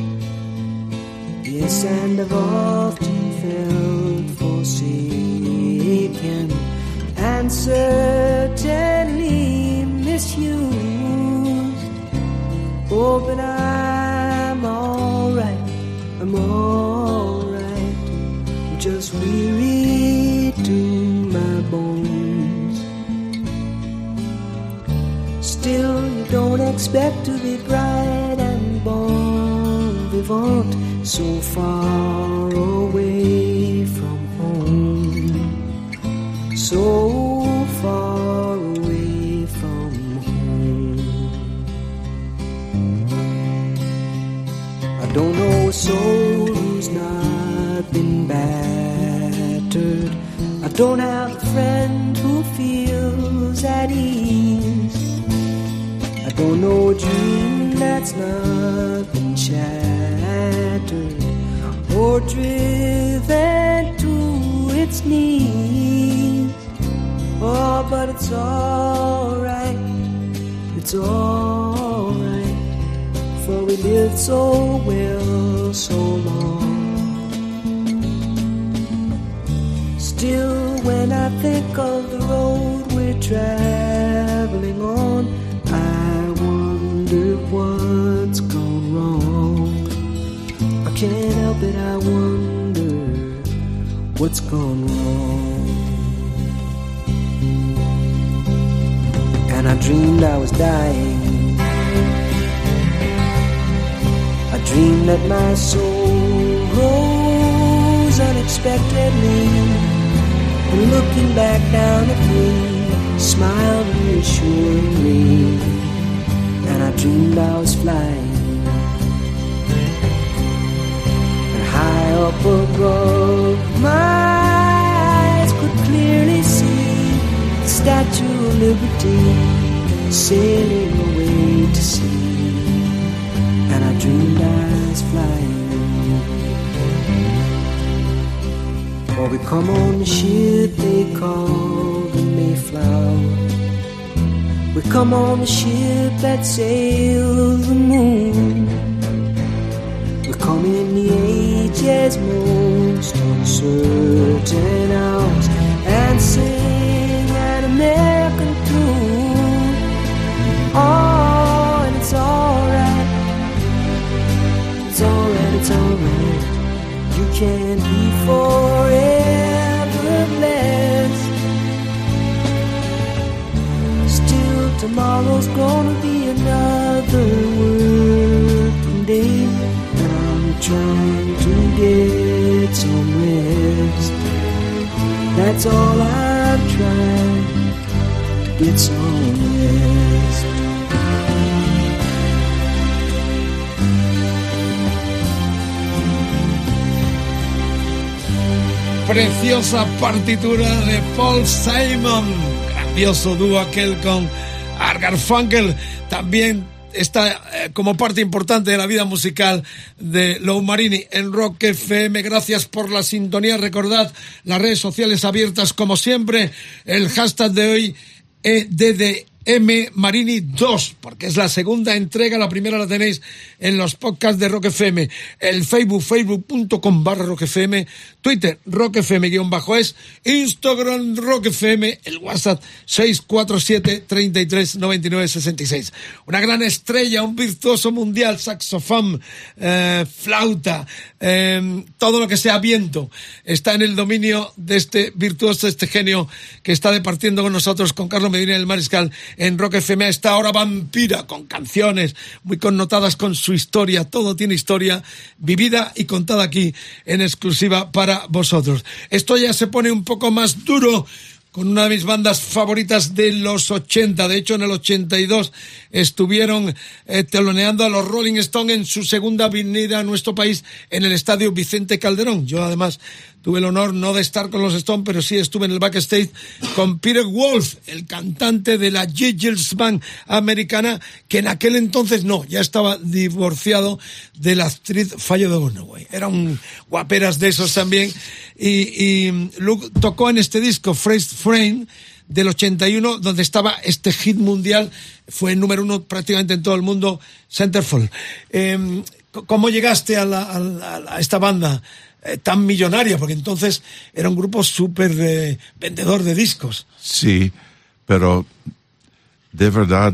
Yes, and I've often felt forsaken, and certainly misused. Oh, but I'm still you don't expect to be bright and bon vivant so far away from home. So far away from home. I don't know a soul who's not been battered. I don't have a friend who feels at ease. Know a dream that's not been shattered or driven to its knees. Oh, but it's alright, it's alright, for we lived so well so long. Still, when I think of the road we're traveling on, can't help it, I wonder what's gone wrong. And I dreamed I was dying. I dreamed that my soul rose unexpectedly. And looking back down at me, smiled reassuringly. And I dreamed I was flying. High up above, my eyes could clearly see the Statue of Liberty sailing away to sea. And I dreamed I was flying. Or we come on the ship they call the Mayflower. We come on the ship that sails the moon. In the ages most uncertain hours and sing an American tune. Oh, and it's alright. It's alright, it's alright. You can be forever blessed. Still, tomorrow's gonna be another trying to get some rest. That's all I'm trying to get some rest. Preciosa partitura de Paul Simon. Grandioso dúo aquel con Art Garfunkel. También está eh, como parte importante de la vida musical de Lou Marini en Rock FM. Gracias por la sintonía. Recordad las redes sociales abiertas como siempre. El hashtag de hoy EDDM Marini 2, porque es la segunda entrega, la primera la tenéis en los podcasts de Rock FM, el Facebook, facebook.com barra Rock FM, Twitter, Rock FM guion bajo es, Instagram, Rock FM, el WhatsApp 647 33 99 66. Una gran estrella, un virtuoso mundial, saxofón, eh, flauta, eh, todo lo que sea viento, está en el dominio de este virtuoso, este genio que está departiendo con nosotros, con Carlos Medina del Mariscal en Rock FM a esta hora vampira, con canciones muy connotadas con su historia. Todo tiene historia vivida y contada aquí en exclusiva para vosotros. Esto ya se pone un poco más duro con una de mis bandas favoritas de los 80. De hecho, en el 82 estuvieron eh, teloneando a los Rolling Stones en su segunda venida a nuestro país en el estadio Vicente Calderón. Yo, además, tuve el honor no de estar con los Stones, pero sí estuve en el backstage con Peter Wolf, el cantante de la Giggles Band americana, que en aquel entonces no, ya estaba divorciado de la actriz Fallo de Gunaway. Eran guaperas de esos también. Y, y Luke tocó en este disco, Fresh Frame, del 81, donde estaba este hit mundial, fue el número uno prácticamente en todo el mundo, Centerfold. Eh, ¿Cómo llegaste a, la, a, la, a esta banda eh, tan millonaria? Porque entonces era un grupo súper eh, vendedor de discos. Sí, pero de verdad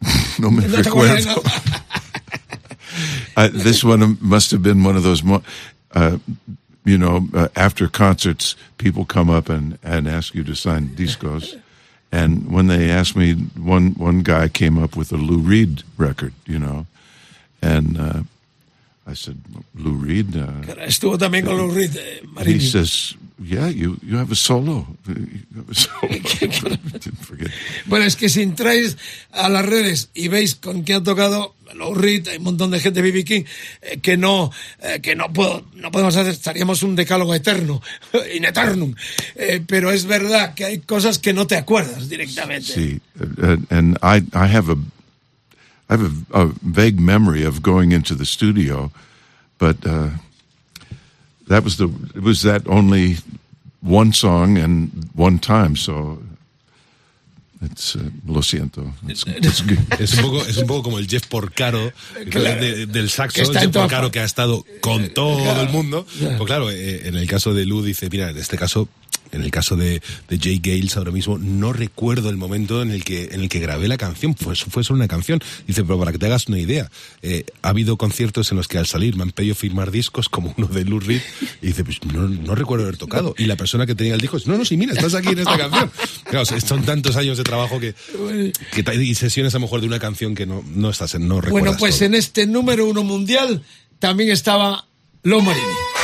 no me No recuerdo. Uh, this one must have been one of those, mo- uh, you know, uh, after concerts, people come up and, and ask you to sign discos. And when they asked me, one, one guy came up with a Lou Reed record, you know, and uh, I said, Lou Reed? Uh, Estuvo también con Lou Reed, eh, he says, "Yeah, you you have a solo. So, didn't forget. Bueno, es que si entráis a las redes y veis con quién ha tocado Lou Reed, hay un montón de gente, B.B. King, eh, que no, eh, que no, puedo, no podemos hacer, estaríamos un decálogo eterno, in eternum. Eh, pero es verdad que hay cosas que no te acuerdas directamente. See, and, and I I have a I have a, a vague memory of going into the studio, but uh, that was the it was that only one song and one time, so it's uh, lo siento. It's, it's good. Es un poco, es un poco como el Jeff Porcaro Claro. de- del saxo, Que está Jeff en todas Porcaro partes. que ha estado con todo claro. el mundo. Claro. Pues claro, eh, en el caso de Lou dice, mira, en este caso, en el caso de, de Jay Gales ahora mismo, no recuerdo el momento en el que, en el que grabé la canción, fue, fue solo una canción. Dice, pero para que te hagas una idea, eh, ha habido conciertos en los que al salir me han pedido firmar discos como uno de Lou Reed y dice, pues no, no recuerdo haber tocado. Y la persona que tenía el disco dice, no, no, sí, mira, estás aquí en esta canción. Claro, son tantos años de trabajo que, que y sesiones a lo mejor de una canción que no, no estás en, no recuerdas Bueno, pues todo. en este número uno mundial también estaba Lou Marini.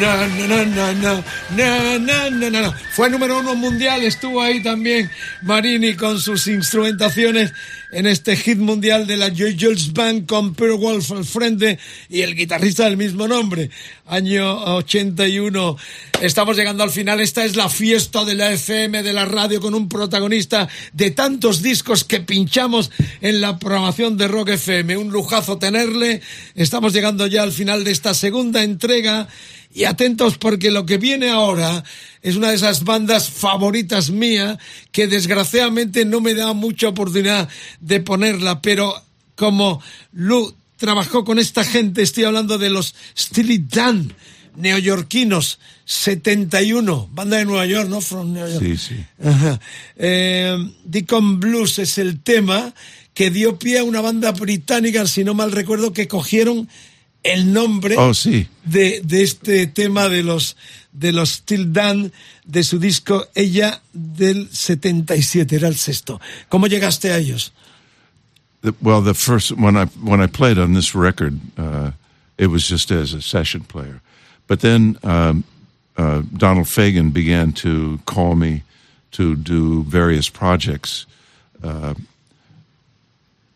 No, no, no, no, no, no, no, no, no. Fue número uno mundial, estuvo ahí también Marini con sus instrumentaciones en este hit mundial de la Joy Jules Band con Peter Wolf al frente y el guitarrista del mismo nombre. Año 81. Estamos llegando al final. Esta es la fiesta de la FM, de la radio, con un protagonista de tantos discos que pinchamos en la programación de Rock FM. Un lujazo tenerle. Estamos llegando ya al final de esta segunda entrega. Y atentos porque lo que viene ahora es una de esas bandas favoritas mía que desgraciadamente no me da mucha oportunidad de ponerla, pero como Lu trabajó con esta gente, estoy hablando de los Steely Dan, neoyorquinos, 71, banda de Nueva York, ¿no? From New York. Sí, sí. Ajá. Eh, Deacon Blues es el tema que dio pie a una banda británica, si no mal recuerdo, que cogieron el nombre Oh, sí. de, de este tema de los de los Still Dan de su disco Ella del 77, era el sexto. ¿Cómo llegaste a ellos? The- well, the first when I when I played on this record, uh, it was just as a session player. But then um, uh, Donald Fagen began to call me to do various projects. Uh,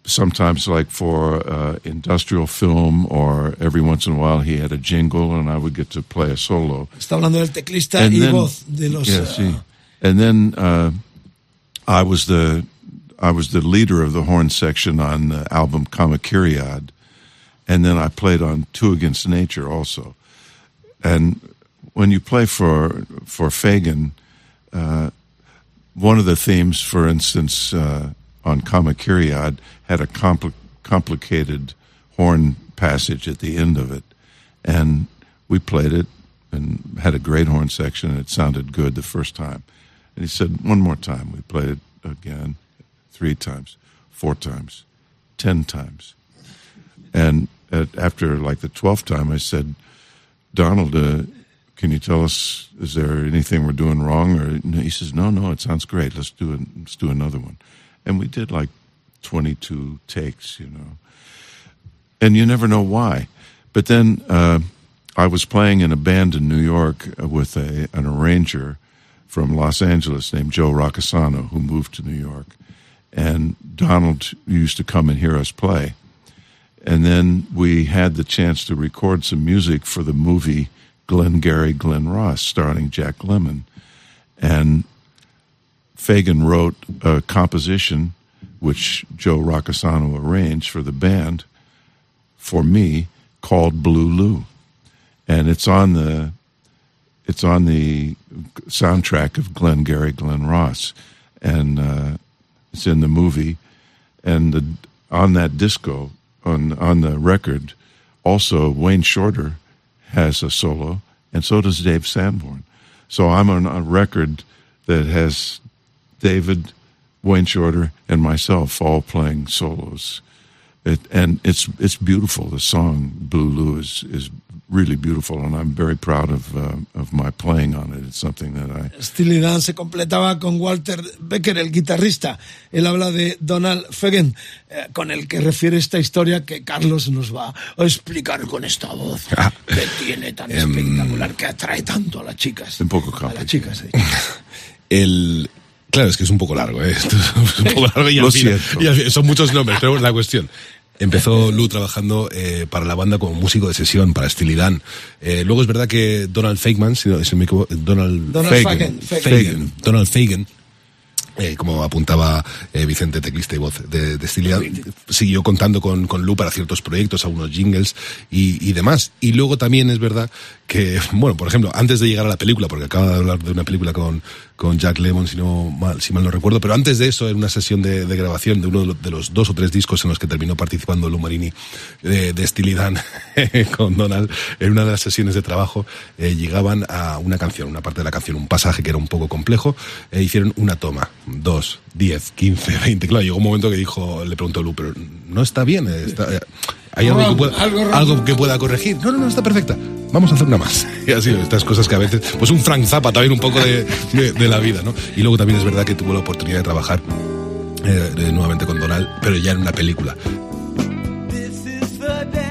sometimes, like for uh, industrial film, or every once in a while, he had a jingle, and I would get to play a solo. Está hablando del teclista And y then- voz de los yeah, eh, see. And then uh, I was the I was the leader of the horn section on the album Kamakiriad, and then I played on Two Against Nature also. And when you play for for Fagan, uh, one of the themes, for instance, uh, on Kamakiriad, had a compli- complicated horn passage at the end of it, and we played it and had a great horn section, and it sounded good the first time. And he said, "One more time." We played it again, three times, four times, ten times, and at, after like the twelfth time, I said, "Donald." Uh, can you tell us is there anything we're doing wrong or he says no no it sounds great let's do it let's do another one and we did like 22 takes you know. And you never know why. But then uh, i was playing in a band in new york with a, an arranger from los angeles named joe roccasano who moved to new york. And donald used to come and hear us play. And then we had the chance to record some music for the movie Glengarry Glen Ross, starring Jack Lemmon. And Fagan wrote a composition which Joe Roccasano arranged for the band for me called Blue Lou. And it's on the it's on the soundtrack of Glenn Gary, Glenn Ross. And uh, it's in the movie. And the, on that disco, on on the record, also Wayne Shorter has a solo, and so does Dave Sanborn. So I'm on a record that has David, Wayne Shorter, and myself all playing solos. It, and it's it's beautiful. The song Blue Lou is is really beautiful, and I'm very proud of uh, of my playing on it. It's something that I Steely Dan se completaba con Walter Becker, el guitarrista. Él habla de Donald Fagen, eh, con el que refiere esta historia que Carlos nos va a explicar con esta voz que tiene tan espectacular, que atrae tanto a las chicas. un poco A las chicas. eh. El, claro, es que es un poco largo, ¿eh? Esto es un poco largo y, al final- y al son muchos nombres, pero la cuestión. Empezó Lou trabajando eh, para la banda como músico de sesión, para Steely Dan. Eh, luego es verdad que Donald Fagan, si no, si me equivoco, Donald, Donald Fagen. Fagen, Donald Fagan, eh, como apuntaba eh, Vicente, teclista y voz de, de Steely Dan, siguió contando con, con Lou para ciertos proyectos, algunos jingles y, y demás. Y luego también es verdad que, bueno, por ejemplo, antes de llegar a la película, porque acaba de hablar de una película con, con Jack Lemmon, si, no mal, si mal no recuerdo, pero antes de eso, en una sesión de, grabación de uno de los, dos o tres discos en los que terminó participando Lou Marini de, de con Donald, en una de las sesiones de trabajo, eh, llegaban a una canción, una parte de la canción, un pasaje que era un poco complejo, e hicieron una toma, dos, diez, quince, veinte. Claro, llegó un momento que dijo, le preguntó Lou, pero no está bien, está, eh, hay algo, que pueda, algo wrong. algo que pueda corregir. No, no, no, está perfecta. Vamos a hacer una más. Y así, estas cosas que a veces, pues un Frank Zappa también un poco de, de- de la vida, ¿no? Y luego también es verdad que tuvo la oportunidad de trabajar eh, nuevamente con Donald, pero ya en una película. This is the day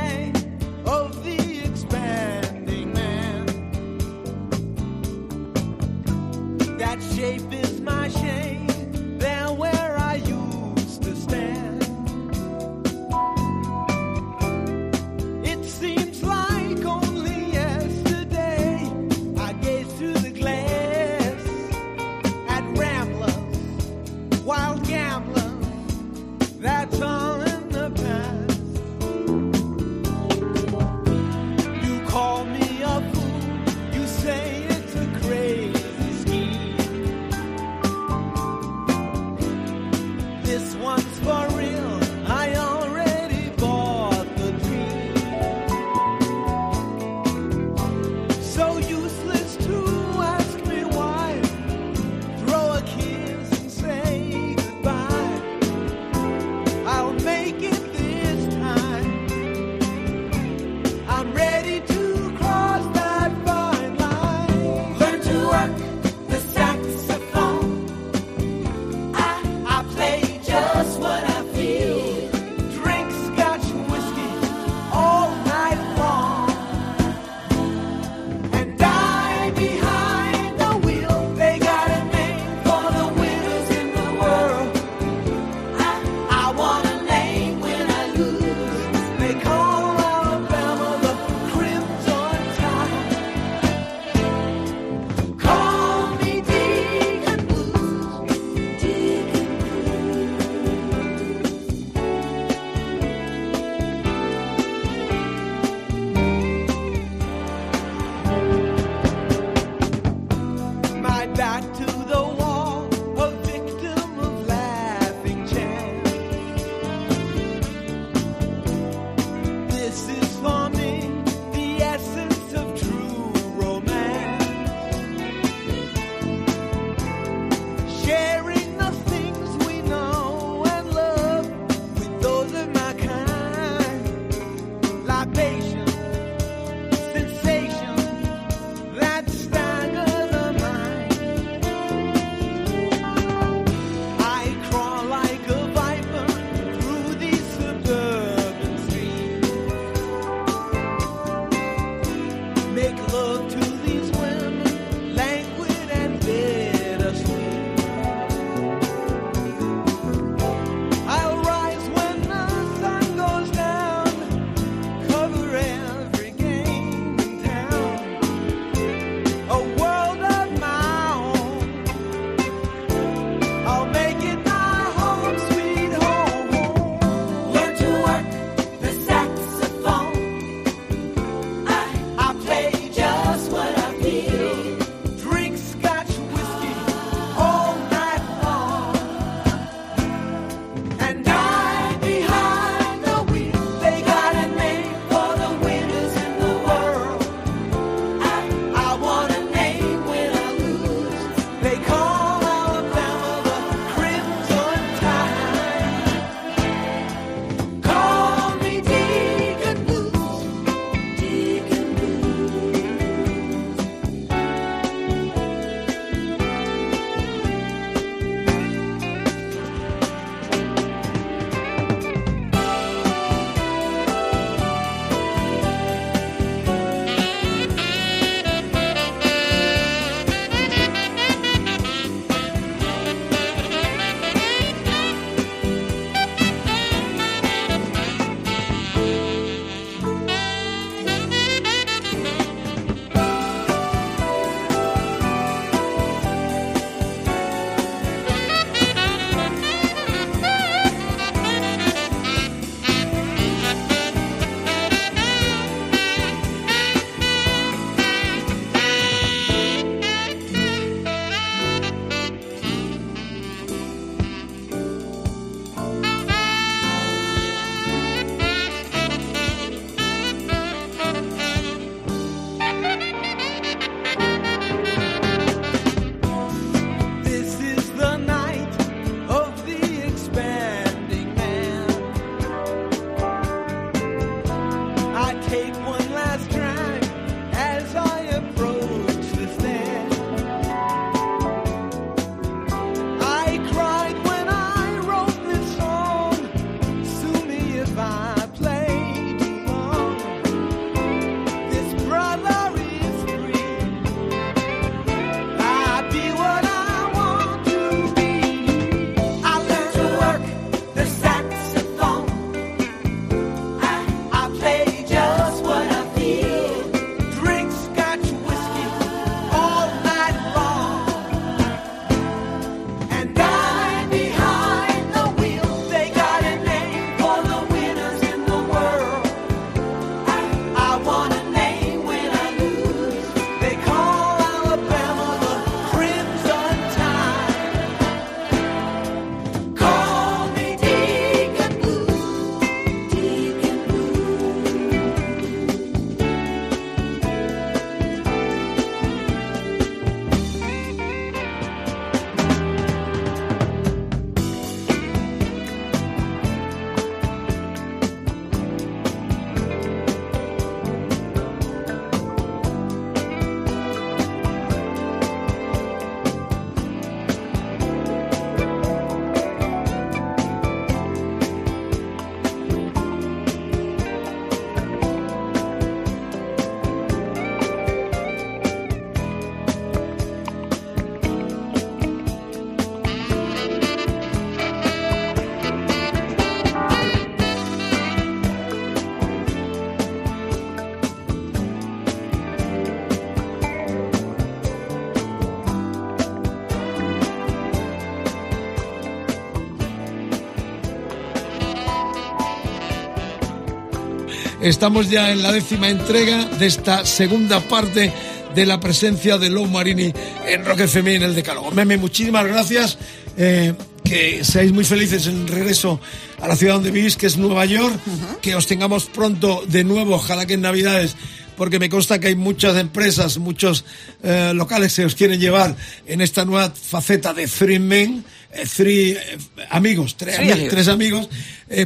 Estamos ya en la décima entrega de esta segunda parte de la presencia de Lou Marini en Rock FM en el Decálogo. Meme, muchísimas gracias. eh, que seáis muy felices en el regreso a la ciudad donde vivís, que es Nueva York. Que os tengamos pronto de nuevo, ojalá que en Navidades porque me consta que hay muchas empresas, muchos eh, locales que os quieren llevar en esta nueva faceta de Three Men, eh, three, eh, amigos, tres, amigos. tres amigos,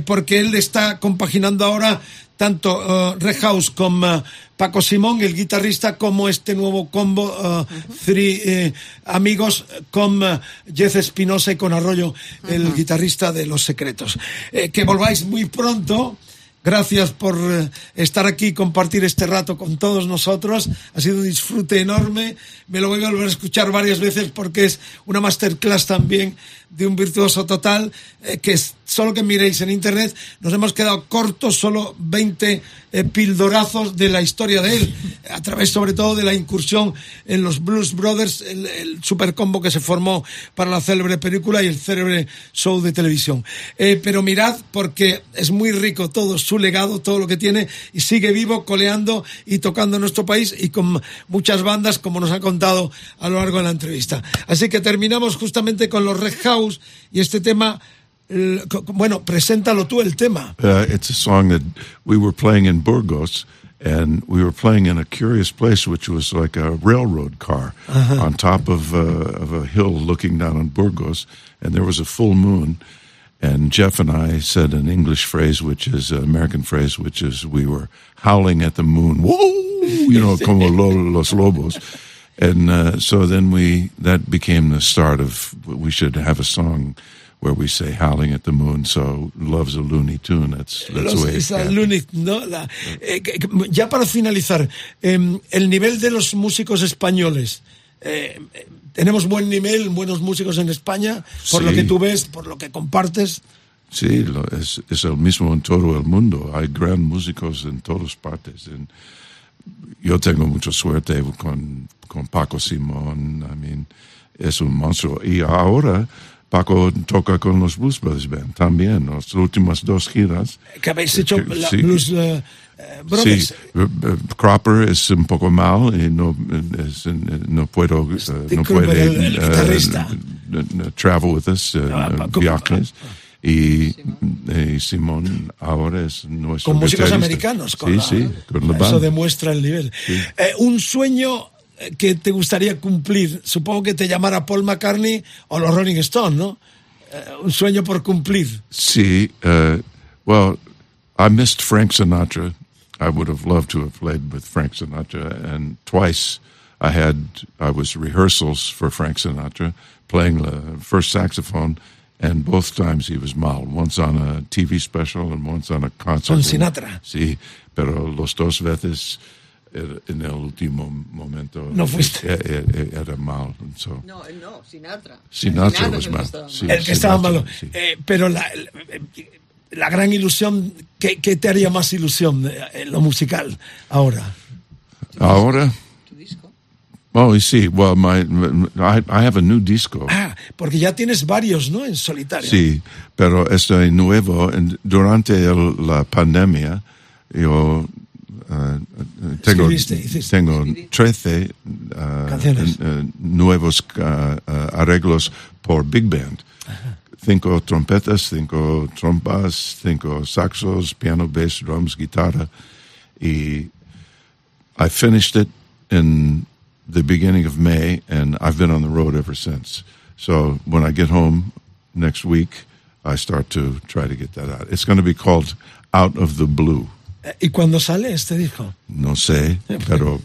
porque él está compaginando ahora tanto eh, Red House con eh, Paco Simón, el guitarrista, como este nuevo combo eh, Three eh, Amigos con Jeff Espinosa y con Arroyo, el guitarrista de Los Secretos. Que volváis muy pronto. Gracias por estar aquí y compartir este rato con todos nosotros. Ha sido un disfrute enorme. Me lo voy a volver a escuchar varias veces porque es una masterclass también de un virtuoso total eh, que es, solo que miréis en internet nos hemos quedado cortos, solo 20 eh, pildorazos de la historia de él, a través sobre todo de la incursión en los Blues Brothers, el, super combo que se formó para la célebre película y el célebre show de televisión. Eh, pero mirad, porque es muy rico todo su legado, todo lo que tiene, y sigue vivo, coleando y tocando en nuestro país y con muchas bandas, como nos ha contado a lo largo de la entrevista. Así que terminamos justamente con los Red House y este tema. Bueno, preséntalo tú el tema. Uh, it's a song that we were playing in Burgos, and we were playing in a curious place, which was like a railroad car Uh-huh. on top of, uh, of a hill looking down on Burgos, and there was a full moon. And Jeff and I said an English phrase, which is an American phrase, which is we were howling at the moon. Whoa! You know, como lo, los lobos. And uh, so then we, that became the start of we should have a song where we say howling at the moon. So love's a loony tune. That's, that's Los, way it esa happened. Lunik, ¿no? La- eh, ya para finalizar, em, el nivel de los músicos españoles. eh, eh, tenemos buen nivel, buenos músicos en España, por lo Sí. que tú ves, por lo que compartes. Sí, lo- es, es el mismo en todo el mundo. Hay gran músicos en todas partes. En- yo tengo mucha suerte con, con Paco Simón. I mean, es un monstruo. Y ahora Paco toca con los Blues Brothers Band también. Las últimas dos giras. Que habéis hecho Que- la sí. Blues eh, Brothers. Sí, eh, eh, Cropper es un poco mal y no, es- no puedo, eh, no puede el- el n- travel with us, Ah, viajes. Y, y Simón ahora es nuestro con músicos guitarrista. americanos. Con sí, la- sí, con la Eso demuestra el nivel. Eh, un sueño que te gustaría cumplir, supongo que te llamara Paul McCartney o los Rolling Stones, ¿no? Eh, un sueño por cumplir. Sí, uh, well, I missed Frank Sinatra. I would have loved to have played with Frank Sinatra, and twice I had I was rehearsals for Frank Sinatra, playing the first saxophone, and both times he was mal. Once on a TV special and once on a concert. Con Sinatra. Sí, pero los dos veces era- en el último momento No fuiste. e- e- e- era mal. So. No, no, Sinatra. Sinatra es was mal. estaba Sí, el que estaba Sinatra, malo. sí. Eh, pero la, la gran ilusión, ¿qué, qué te haría más ilusión eh, en lo musical ahora? Ahora. Oh, sí. Well, my, I, I have a new disco. Ah, porque ya tienes varios, ¿no? En solitario. Sí, pero este nuevo, en- durante el- la pandemia, yo tengo, Escribiste, tengo 13 eh, Canciones. eh, nuevos eh, arreglos por Big Band. Cinco trompetas, cinco trompas, cinco saxos, piano, bass, drums, guitarra. Y I finished it in the beginning of May, and I've been on the road ever since. So when I get home next week, I start to try to get that out. It's going to be called Out of the Blue. Eh, ¿Y cuándo sale este disco? No sé, pero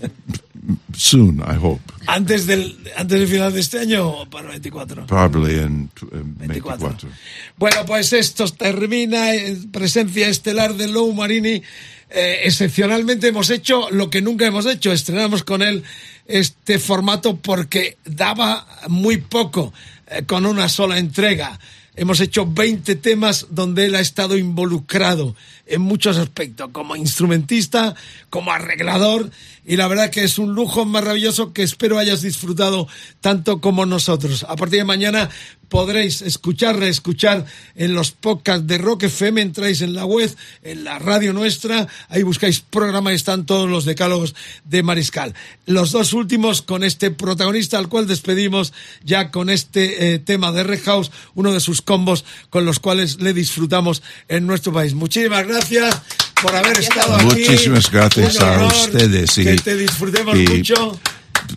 soon, I hope. ¿Antes del, antes del final de este año o para el 24? Probably in, in 24. 24. Bueno, pues esto termina en presencia estelar de Lou Marini. Eh, excepcionalmente hemos hecho lo que nunca hemos hecho. Estrenamos con él este formato porque daba muy poco eh, con una sola entrega. Hemos hecho 20 temas donde él ha estado involucrado en muchos aspectos, como instrumentista, como arreglador, y la verdad que es un lujo maravilloso que espero hayas disfrutado tanto como nosotros. A partir de mañana podréis escuchar, reescuchar en los podcasts de Rock FM, entráis en la web, en la radio nuestra, ahí buscáis programa y están todos los decálogos de Mariscal. Los dos últimos con este protagonista al cual despedimos ya con este eh, tema de Red House, uno de sus combos con los cuales le disfrutamos en nuestro país. Muchísimas gracias por haber estado aquí. Muchísimas gracias Un a ustedes y- que te disfrutemos y- mucho.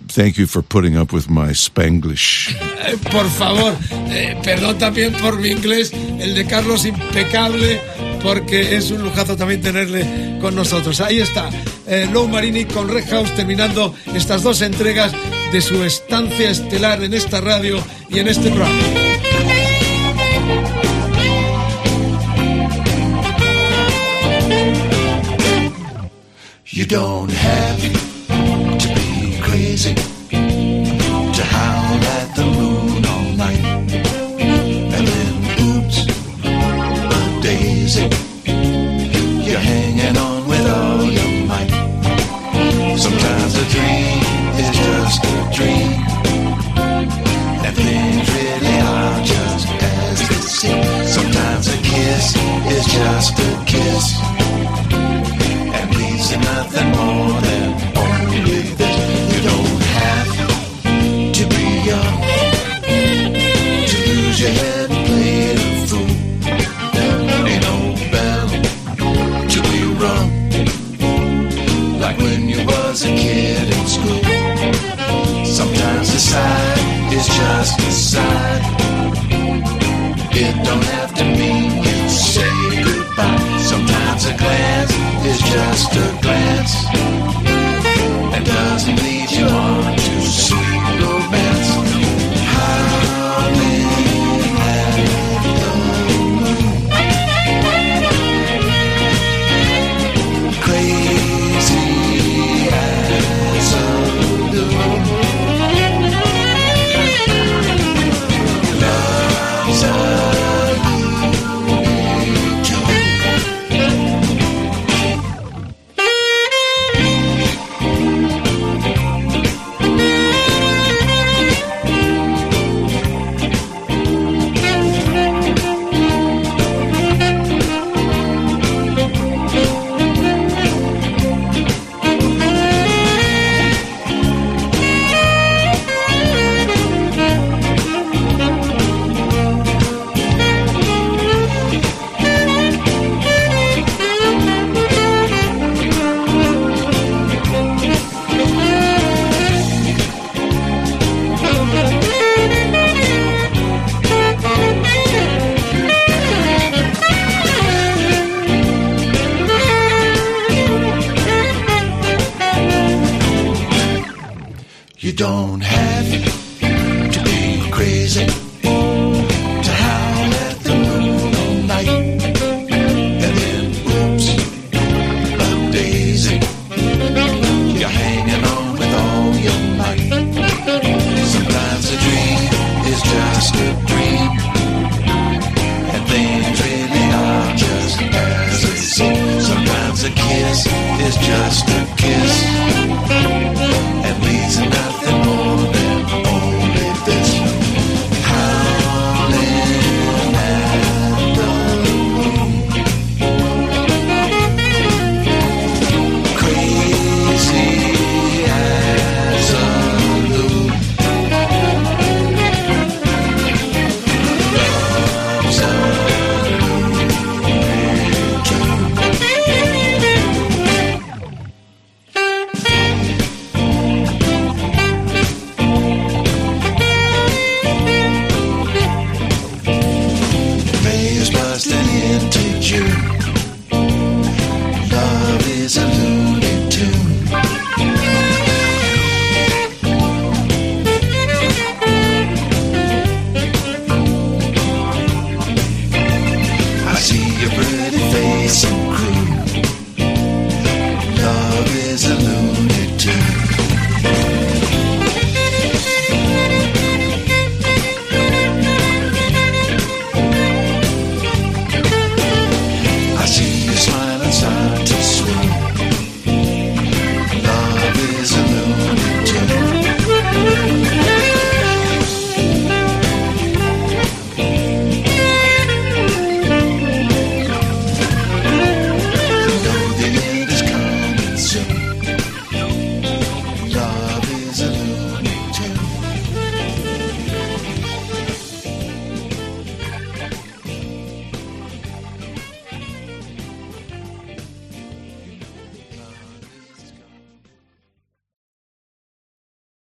Thank you for putting up with my Spanglish. Eh, por favor, eh, perdón también por mi inglés, el de Carlos impecable, porque es un lujazo también tenerle con nosotros. Ahí está, eh, Lou Marini con Red House terminando estas dos entregas de su estancia estelar en esta radio y en este programa. You don't have crazy to howl at the moon all night. And then, oops, a daisy, you're hanging on with all your might. Sometimes a dream is just a dream, and things really are just as they seem. Sometimes a kiss is just a kiss and and nothing more just sigh. It don't have to mean you say goodbye. Sometimes a glance is just a